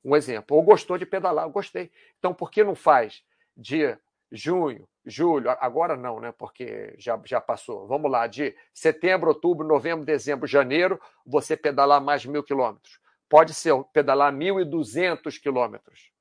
um exemplo, ou gostou de pedalar, eu gostei. Então, por que não faz de junho, julho, agora não, né? Porque já, já passou. Vamos lá, de setembro, outubro, novembro, dezembro, janeiro, você pedalar mais mil quilômetros. Pode ser pedalar 1.200 quilômetros.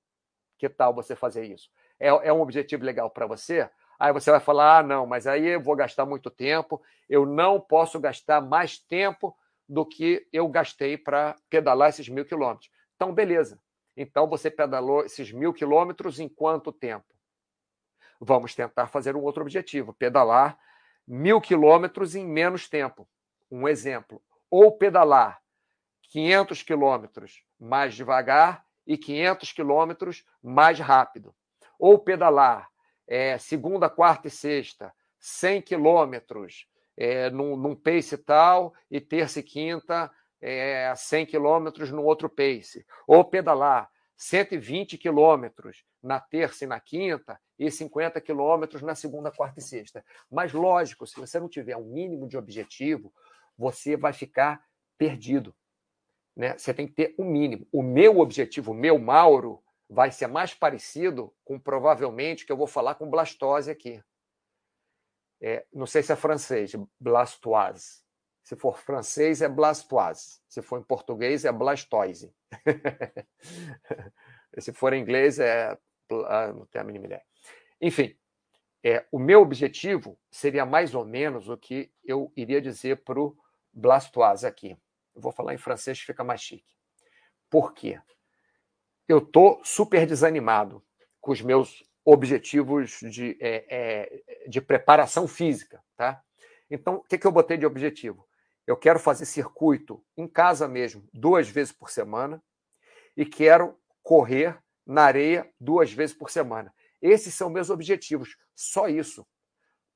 Que tal você fazer isso? É, é um objetivo legal para você? Aí você vai falar: ah, não, mas aí eu vou gastar muito tempo, eu não posso gastar mais tempo do que eu gastei para pedalar esses mil quilômetros. Então, beleza. Então, você pedalou esses mil quilômetros em quanto tempo? Vamos tentar fazer um outro objetivo: pedalar mil quilômetros em menos tempo. Um exemplo. Ou pedalar 500 quilômetros mais devagar e 500 quilômetros mais rápido. Ou pedalar é, segunda, quarta e sexta, 100 quilômetros é, num, num pace tal, e terça e quinta, é, 100 quilômetros no outro pace. Ou pedalar 120 quilômetros na terça e na quinta, e 50 quilômetros na segunda, quarta e sexta. Mas, lógico, se você não tiver um mínimo de objetivo, você vai ficar perdido. Né? Você tem que ter um mínimo. O meu objetivo, o meu Mauro, vai ser mais parecido com provavelmente que eu vou falar com blastose aqui. É, não sei se é francês, blastoise. Se for francês, é blastoise. Se for em português, é blastoise. se for em inglês, é. Ah, não tenho a mínima ideia. Enfim, é, o meu objetivo seria mais ou menos o que eu iria dizer para o blastoise aqui. Eu vou falar em francês fica mais chique. Por quê? Eu estou super desanimado com os meus objetivos de, é, é, de preparação física. Tá? Então, o que, que eu botei de objetivo? Eu quero fazer circuito em casa mesmo, duas vezes por semana, e quero correr na areia duas vezes por semana. Esses são meus objetivos, só isso.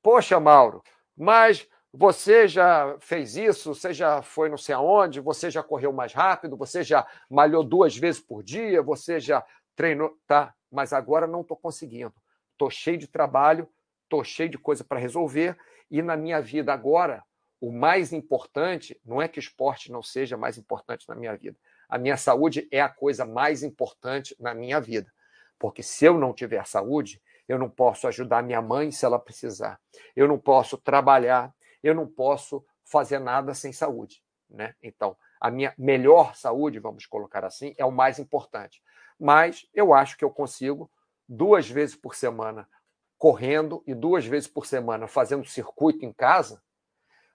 Poxa, Mauro, mas você já fez isso, você já foi não sei aonde, você já correu mais rápido, você já malhou duas vezes por dia, você já treinou. Tá, mas agora não estou conseguindo. Estou cheio de trabalho, estou cheio de coisa para resolver, e na minha vida agora, o mais importante não é que o esporte não seja mais importante na minha vida. A minha saúde é a coisa mais importante na minha vida. Porque se eu não tiver saúde, eu não posso ajudar minha mãe se ela precisar. Eu não posso trabalhar, eu não posso fazer nada sem saúde. Né? Então, a minha melhor saúde, vamos colocar assim, é o mais importante. Mas eu acho que eu consigo, duas vezes por semana correndo e duas vezes por semana fazendo circuito em casa,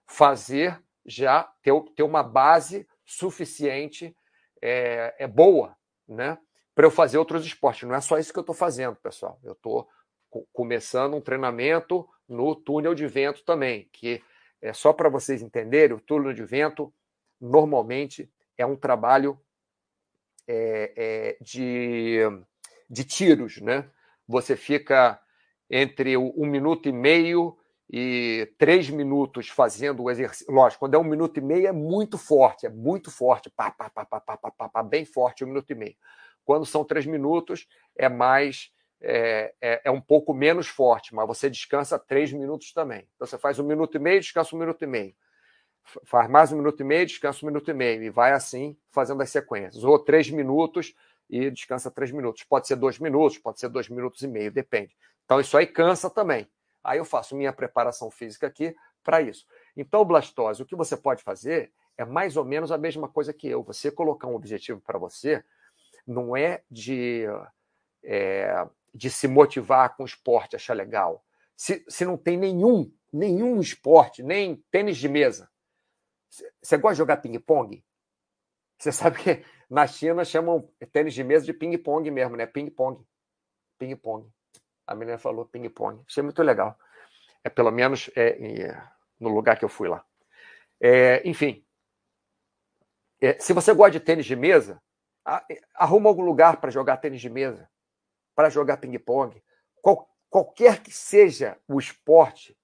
fazer já ter, ter uma base suficiente, é, é boa, né? Para eu fazer outros esportes. Não é só isso que eu estou fazendo, pessoal. Eu estou começando um treinamento no túnel de vento também, que é só para vocês entenderem, o túnel de vento normalmente é um trabalho é, é, de, de tiros, né? Você fica entre um minuto e meio e três minutos fazendo o exercício. Lógico, quando é um minuto e meio é muito forte, é muito forte, pá, pá, pá, pá, pá, pá, pá, bem forte um minuto e meio. Quando são três minutos, é mais é, é, é, um pouco menos forte, mas você descansa três minutos também. Então você faz um minuto e meio, descansa um minuto e meio. Faz mais um minuto e meio, descansa um minuto e meio. E vai assim fazendo as sequências. Ou três minutos e descansa três minutos. Pode ser dois minutos, pode ser dois minutos e meio, depende. Então isso aí cansa também. Aí eu faço minha preparação física aqui para isso. Então, blastose, o que você pode fazer é mais ou menos a mesma coisa que eu. Você colocar um objetivo para você não é de é, de se motivar com esporte, achar legal. Se, se não tem nenhum, nenhum esporte, nem tênis de mesa. Você gosta de jogar ping-pong? Você sabe que na China chamam tênis de mesa de ping-pong mesmo, né? Ping-pong. Ping-pong. A menina falou ping-pong. Achei muito legal. É pelo menos é, é, no lugar que eu fui lá. É, enfim, é, se você gosta de tênis de mesa, arruma algum lugar para jogar tênis de mesa para jogar ping-pong. Qual, qualquer que seja o esporte,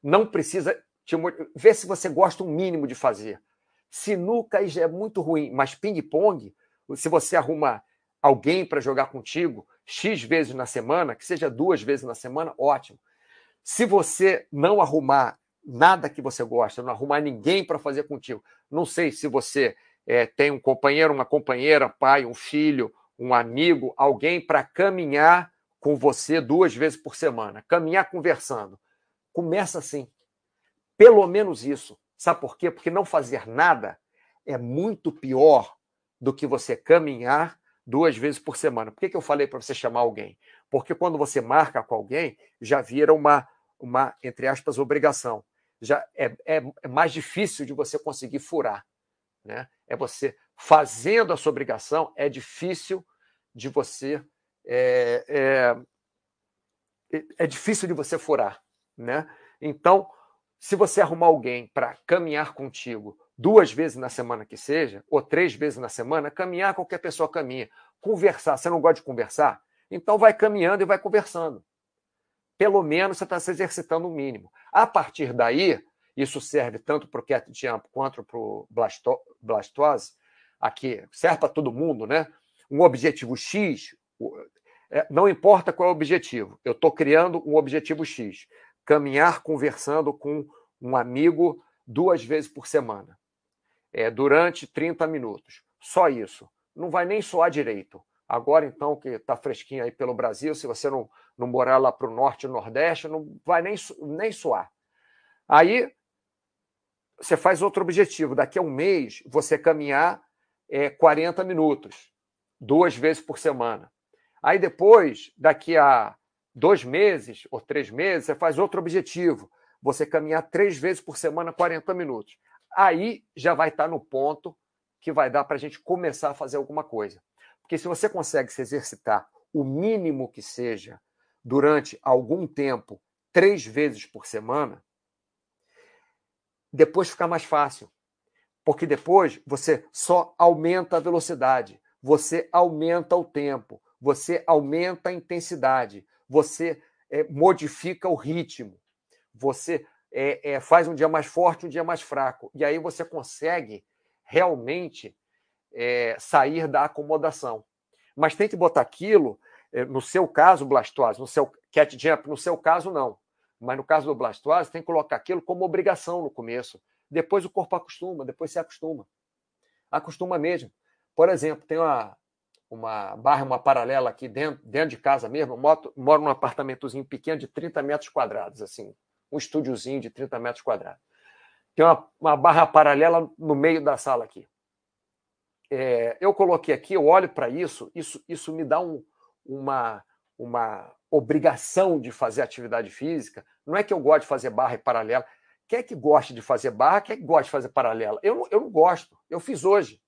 não precisa te ver se você gosta um mínimo de fazer. Sinuca é muito ruim, mas ping-pong, se você arrumar alguém para jogar contigo X vezes na semana, que seja duas vezes na semana, ótimo. Se você não arrumar nada que você gosta, não arrumar ninguém para fazer contigo, não sei se você é, tem um companheiro, uma companheira, pai, um filho, um amigo, alguém para caminhar com você duas vezes por semana, caminhar conversando. Começa assim. Pelo menos isso. Sabe por quê? Porque não fazer nada é muito pior do que você caminhar duas vezes por semana. Por que, que eu falei para você chamar alguém? Porque quando você marca com alguém, já vira uma, uma entre aspas, obrigação. Já é, é, é mais difícil de você conseguir furar. Né? É você fazendo a sua obrigação, é difícil de você. É, é, é difícil de você furar. Né? Então, se você arrumar alguém para caminhar contigo duas vezes na semana que seja, ou três vezes na semana, caminhar qualquer pessoa caminha. Conversar, você não gosta de conversar? Então vai caminhando e vai conversando. Pelo menos você está se exercitando o mínimo. A partir daí, isso serve tanto para o cat jump quanto para o blastose, aqui serve para todo mundo, né? Um objetivo X, é, não importa qual é o objetivo, eu estou criando um objetivo X caminhar conversando com um amigo duas vezes por semana, é, durante 30 minutos. Só isso. Não vai nem soar direito. Agora, então, que está fresquinho aí pelo Brasil, se você não, não morar lá para o norte e nordeste, não vai nem, nem soar. Aí, você faz outro objetivo. Daqui a um mês, você caminhar é, 40 minutos, duas vezes por semana. Aí depois, daqui a dois meses ou três meses, você faz outro objetivo. Você caminhar três vezes por semana, 40 minutos. Aí já vai estar no ponto que vai dar para a gente começar a fazer alguma coisa. Porque se você consegue se exercitar o mínimo que seja durante algum tempo, três vezes por semana, depois fica mais fácil. Porque depois você só aumenta a velocidade, você aumenta o tempo, você aumenta a intensidade, você é, modifica o ritmo, você é, é, faz um dia mais forte, um dia mais fraco. E aí você consegue realmente sair da acomodação. Mas tem que botar aquilo, no seu caso, blastose, no seu cat jump, no seu caso, não. Mas no caso do blastose, tem que colocar aquilo como obrigação no começo. Depois o corpo acostuma, depois se acostuma. Acostuma mesmo. Por exemplo, tem uma, uma barra, uma paralela aqui dentro, dentro de casa mesmo. Eu moro, moro num apartamentozinho pequeno de 30 metros quadrados, assim, um estúdiozinho de 30 metros quadrados. Tem uma, uma barra paralela no meio da sala aqui. É, eu coloquei aqui, eu olho para isso, isso, isso me dá um, uma, uma obrigação de fazer atividade física. Não é que eu gosto de fazer barra e paralela. Quem é que gosta de fazer barra? Quem é que gosta de fazer paralela? Eu não, eu não gosto. Eu fiz hoje.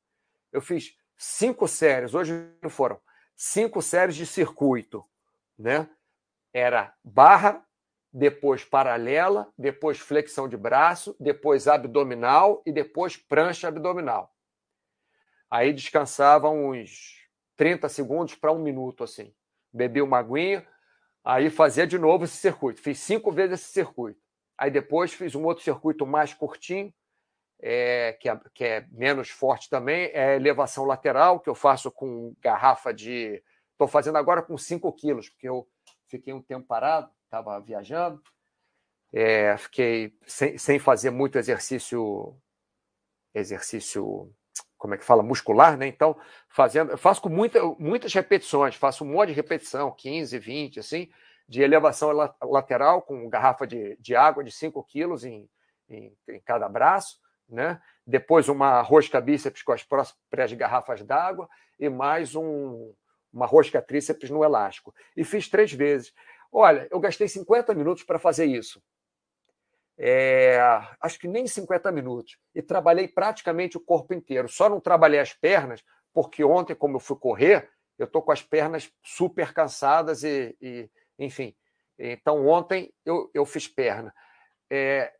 Eu fiz cinco séries, hoje foram, cinco séries de circuito, né? Era barra, depois paralela, depois flexão de braço, depois abdominal e depois prancha abdominal. Aí descansava uns 30 segundos para um minuto, assim. Bebia uma aguinha, aí fazia de novo esse circuito. Fiz cinco vezes esse circuito. Aí depois fiz um outro circuito mais curtinho, é, que, é, que, é, menos forte também, é elevação lateral, que eu faço com garrafa de. Estou fazendo agora com 5 quilos, porque eu fiquei um tempo parado, estava viajando, é, fiquei sem, sem fazer muito exercício, exercício, como é que fala, muscular, né? Então, fazendo, eu faço com muita, muitas repetições, faço um monte de repetição, 15, 20, assim, de elevação lateral, com garrafa de, de água de 5 quilos em, em, em cada braço né? depois uma rosca bíceps com as próprias garrafas d'água e mais um, uma rosca tríceps no elástico. E fiz três vezes. Olha, eu gastei 50 minutos para fazer isso. É, acho que nem 50 minutos. E trabalhei praticamente o corpo inteiro. Só não trabalhei as pernas, porque ontem, como eu fui correr, eu estou com as pernas super cansadas e, e, enfim. Então, ontem eu, eu fiz perna. É,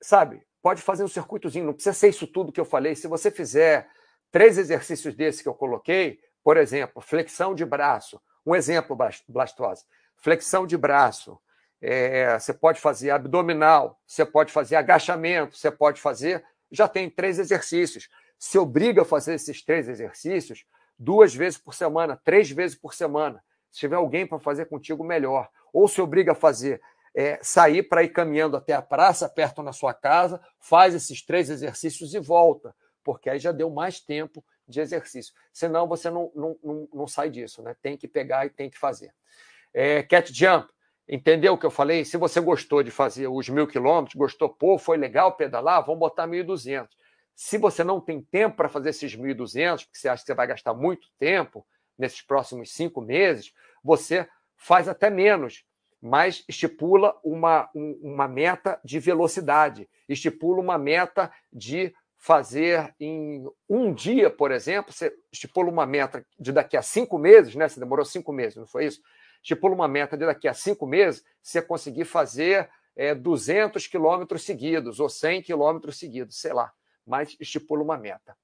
sabe, pode fazer um circuitozinho, não precisa ser isso tudo que eu falei. Se você fizer três exercícios desses que eu coloquei, por exemplo, flexão de braço, um exemplo, blastose, flexão de braço, é, você pode fazer abdominal, você pode fazer agachamento, você pode fazer. Já tem três exercícios. Se obriga a fazer esses três exercícios duas vezes por semana, três vezes por semana. Se tiver alguém para fazer contigo, melhor. Ou se obriga a fazer é, sair para ir caminhando até a praça, perto na sua casa, faz esses três exercícios e volta, porque aí já deu mais tempo de exercício. Senão você não, não, não, não sai disso, né? Tem que pegar e tem que fazer. É, cat jump, entendeu o que eu falei? Se você gostou de fazer os mil quilômetros, gostou, pô, foi legal pedalar, vamos botar 1.200. Se você não tem tempo para fazer esses 1.200, porque você acha que você vai gastar muito tempo nesses próximos cinco meses, você faz até menos, mas estipula uma, uma meta de velocidade, estipula uma meta de fazer em um dia, por exemplo, você estipula uma meta de daqui a cinco meses, né? Você demorou cinco meses, não foi isso? Estipula uma meta de daqui a cinco meses, você conseguir fazer é, 200 quilômetros seguidos ou 100 quilômetros seguidos, sei lá, mas estipula uma meta.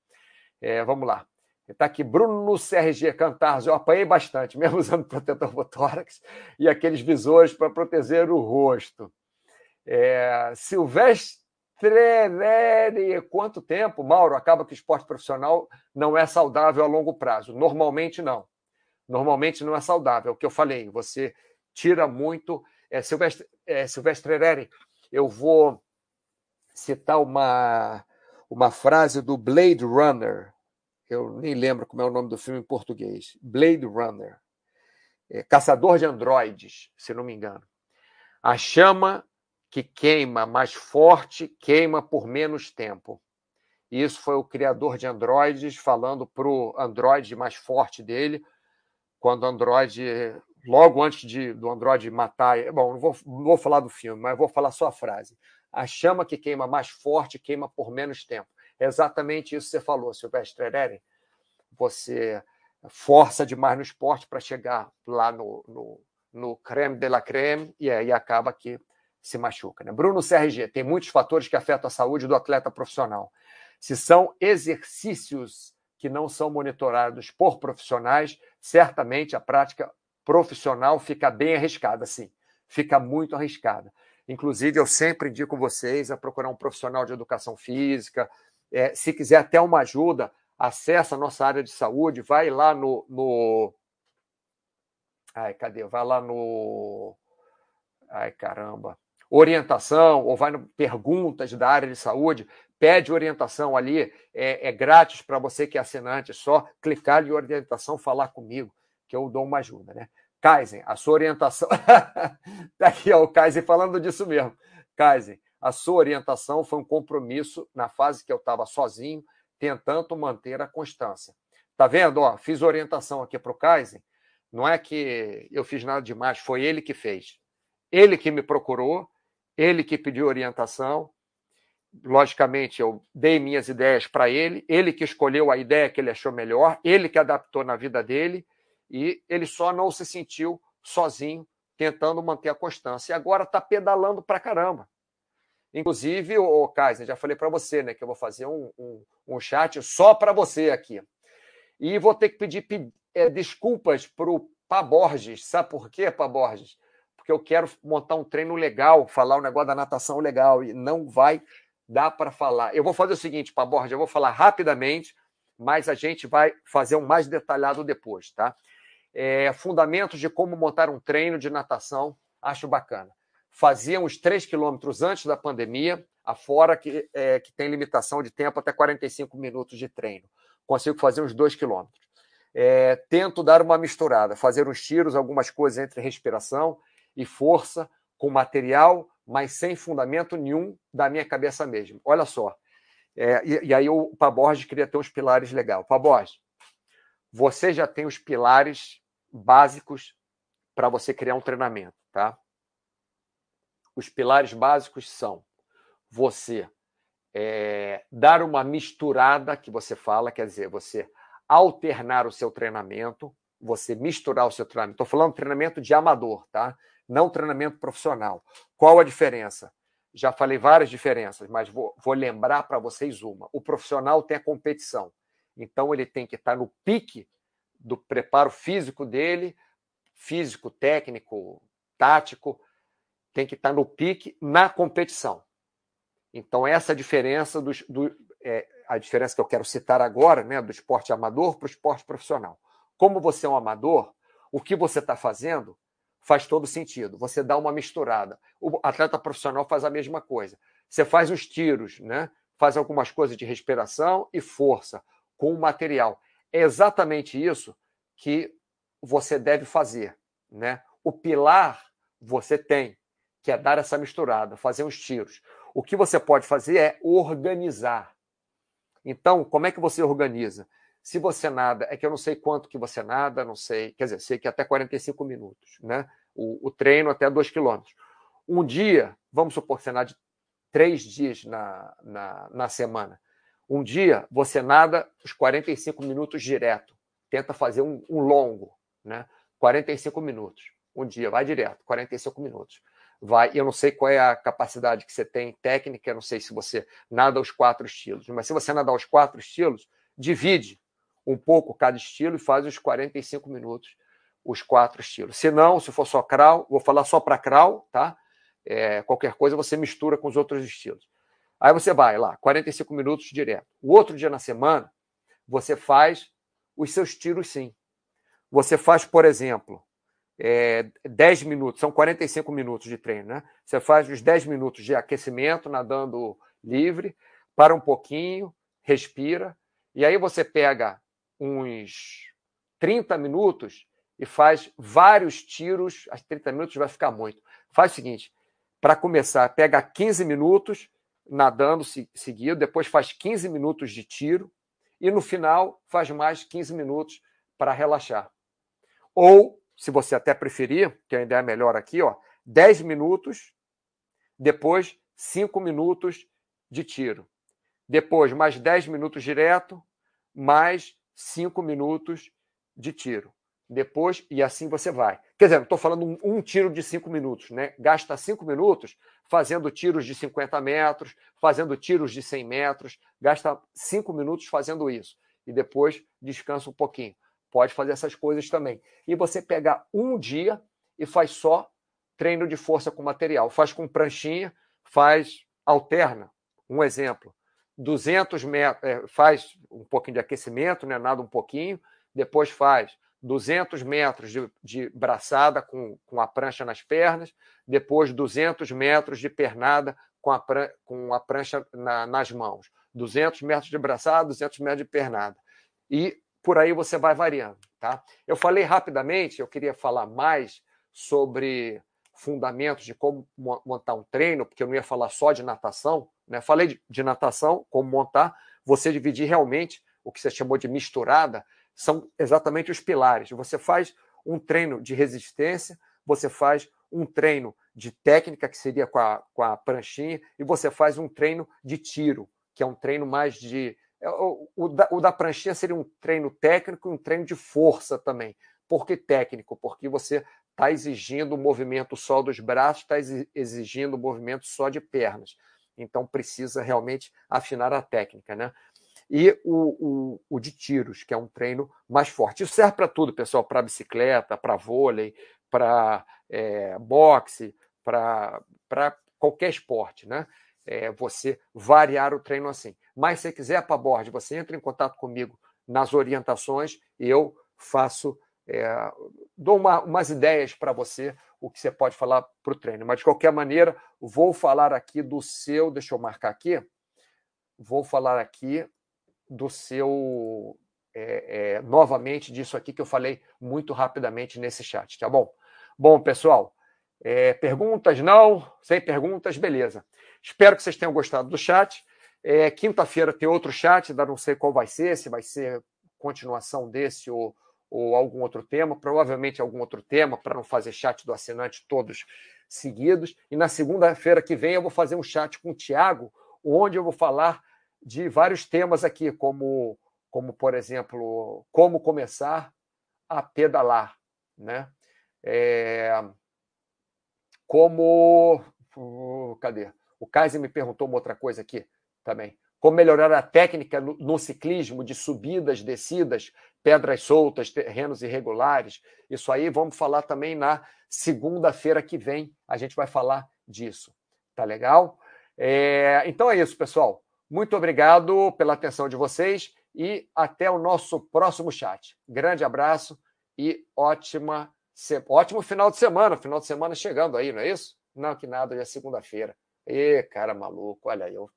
É, vamos lá. Está aqui, Bruno CRG Cantarzo. Eu apanhei bastante, mesmo usando protetor botórax e aqueles visores para proteger o rosto. É, Silvestre quanto tempo, Mauro? Acaba que o esporte profissional não é saudável a longo prazo. Normalmente não. Normalmente não é saudável. É o que eu falei, você tira muito. É, Silvestre, é, Silvestre Trelere, eu vou citar uma, uma frase do Blade Runner. Eu nem lembro como é o nome do filme em português. Blade Runner. É, Caçador de Androides, se não me engano. A chama que queima mais forte, queima por menos tempo. Isso foi o criador de Androids falando para o Android mais forte dele, quando o Android, logo antes de, do Android matar. Bom, não vou, não vou falar do filme, mas vou falar só a frase. A chama que queima mais forte queima por menos tempo. É exatamente isso que você falou, Silvestre Eren. Você força demais no esporte para chegar lá no, no, no creme de la creme e aí acaba que se machuca. Né? Bruno CRG, tem muitos fatores que afetam a saúde do atleta profissional. Se são exercícios que não são monitorados por profissionais, certamente a prática profissional fica bem arriscada, sim. Fica muito arriscada. Inclusive, eu sempre indico vocês a procurar um profissional de educação física. É, se quiser até uma ajuda, acessa a nossa área de saúde, vai lá no. no... Ai, cadê? Vai lá no. Ai, caramba orientação ou vai no perguntas da área de saúde, pede orientação ali, é, é grátis para você que é assinante, é só clicar em orientação, falar comigo, que eu dou uma ajuda, né? Kaizen, a sua orientação. tá aqui, ó, o Kaizen falando disso mesmo. Kaizen, a sua orientação foi um compromisso na fase que eu estava sozinho, tentando manter a constância. Tá vendo? Ó, fiz orientação aqui para o Kaizen. Não é que eu fiz nada demais, foi ele que fez. Ele que me procurou, ele que pediu orientação. Logicamente, eu dei minhas ideias para ele, ele que escolheu a ideia que ele achou melhor, ele que adaptou na vida dele, e ele só não se sentiu sozinho, tentando manter a constância. E agora está pedalando para caramba. Inclusive, o Kaiser, já falei para você, né, que eu vou fazer um, um, um chat só para você aqui. E vou ter que pedir é, desculpas para o Pá Borges. Sabe por quê, Pá Borges? porque eu quero montar um treino legal, falar um negócio da natação legal, e não vai dar para falar. Eu vou fazer o seguinte, Paborja, eu vou falar rapidamente, mas a gente vai fazer um mais detalhado depois, tá? É, fundamentos de como montar um treino de natação, acho bacana. Fazia uns 3 quilômetros antes da pandemia, afora que, é, que tem limitação de tempo até 45 minutos de treino. Consigo fazer uns 2 quilômetros. É, tento dar uma misturada, fazer uns tiros, algumas coisas entre respiração e força com material, mas sem fundamento nenhum da minha cabeça mesmo. Olha só. É, e, e, aí o Paborges queria ter uns pilares legais. Paborges, você já tem os pilares básicos para você criar um treinamento, tá? Os pilares básicos são você é, dar uma misturada que você fala, quer dizer, você alternar o seu treinamento, você misturar o seu treinamento. Estou falando treinamento de amador, tá? Não treinamento profissional. Qual a diferença? Já falei várias diferenças, mas vou, vou lembrar para vocês uma. O profissional tem a competição, então ele tem que estar no pique do preparo físico dele, físico, técnico, tático, tem que estar no pique na competição. Então, essa é diferença dos, do, é, a diferença que eu quero citar agora, né, do esporte amador para o esporte profissional. Como você é um amador, o que você está fazendo faz todo sentido. Você dá uma misturada. O atleta profissional faz a mesma coisa. Você faz os tiros, né? faz algumas coisas de respiração e força com o material. É exatamente isso que você deve fazer. Né? o pilar você tem, que é dar essa misturada, fazer uns tiros. O que você pode fazer é organizar. Então, como é que você organiza? Se você nada, é que eu não sei quanto que você nada, não sei, quer dizer, sei que até 45 minutos, né? O, o treino até 2 quilômetros. Um dia, vamos supor que você três dias na, na, na semana. Um dia você nada os 45 minutos direto. Tenta fazer um, um longo, né? 45 minutos. Um dia, vai direto, 45 minutos. Vai, eu não sei qual é a capacidade que você tem técnica, eu não sei se você nada os quatro estilos, mas se você nadar os quatro estilos, divide um pouco cada estilo e faz os 45 minutos os quatro estilos. Se não, se for só crawl, vou falar só para crawl, tá? É, qualquer coisa você mistura com os outros estilos. Aí você vai lá, 45 minutos direto. O outro dia na semana, você faz os seus tiros sim. Você faz, por exemplo, é, 10 minutos, são 45 minutos de treino, né? Você faz os 10 minutos de aquecimento, nadando livre, para um pouquinho, respira, e aí você pega uns 30 minutos e faz vários tiros. As 30 minutos vai ficar muito. Faz o seguinte: para começar, pega 15 minutos nadando seguido, depois faz 15 minutos de tiro e no final faz mais 15 minutos para relaxar. Ou, se você até preferir, que ainda é melhor aqui, ó, 10 minutos, depois 5 minutos de tiro. Depois mais 10 minutos direto, mais 5 minutos de tiro depois, e assim você vai. Quer dizer, estou falando um, um, tiro de cinco minutos, né? Gasta cinco minutos fazendo tiros de 50 metros, fazendo tiros de 100 metros, gasta cinco minutos fazendo isso. E depois descansa um pouquinho. Pode fazer essas coisas também. E você pega um dia e faz só treino de força com material. Faz com pranchinha, faz, alterna. Um exemplo. 200 metros, é, faz um pouquinho de aquecimento, né? nada um pouquinho, depois faz 200 metros de, de braçada com, com a prancha nas pernas, depois 200 metros de pernada com a, pran com a prancha na, nas mãos, 200 metros de braçada, 200 metros de pernada. E por aí você vai variando. Tá? Eu falei rapidamente, eu queria falar mais sobre fundamentos de como montar um treino, porque eu não ia falar só de natação. Né? Falei de, de natação, como montar, você dividir realmente o que você chamou de misturada são exatamente os pilares. Você faz um treino de resistência, você faz um treino de técnica, que seria com a, com a pranchinha, e você faz um treino de tiro, que é um treino mais de. É, o, o, da, o da pranchinha seria um treino técnico e um treino de força também. Por que técnico? Porque você está exigindo o movimento só dos braços, está exigindo o movimento só de pernas. Então precisa realmente afinar a técnica, né? e o, o, o de tiros, que é um treino mais forte. Isso serve para tudo, pessoal, para bicicleta, para vôlei, para é, boxe, para qualquer esporte, né? É, você variar o treino assim. Mas se quiser para board, você entra em contato comigo nas orientações e eu faço, é, dou uma, umas ideias para você, o que você pode falar para o treino. Mas de qualquer maneira, vou falar aqui do seu, deixa eu marcar aqui, vou falar aqui do seu. É, é, novamente disso aqui que eu falei muito rapidamente nesse chat, tá bom? Bom, pessoal, é, perguntas não? Sem perguntas, beleza. Espero que vocês tenham gostado do chat. É, Quinta-feira tem outro chat, ainda não sei qual vai ser, se vai ser continuação desse ou, ou algum outro tema, provavelmente algum outro tema, para não fazer chat do assinante todos seguidos. E na segunda-feira que vem eu vou fazer um chat com o Tiago, onde eu vou falar de vários temas aqui, como, como por exemplo, como começar a pedalar, né? É, como. Cadê? O Kaiser me perguntou uma outra coisa aqui também. Como melhorar a técnica no, no ciclismo de subidas, descidas, pedras soltas, terrenos irregulares. Isso aí vamos falar também na segunda-feira que vem. A gente vai falar disso. Tá legal? É, então é isso, pessoal. Muito obrigado pela atenção de vocês e até o nosso próximo chat. Grande abraço e ótima, ótimo final de semana. Final de semana chegando aí, não é isso? Não, que nada, já é segunda-feira. Ê, cara maluco, olha aí, eu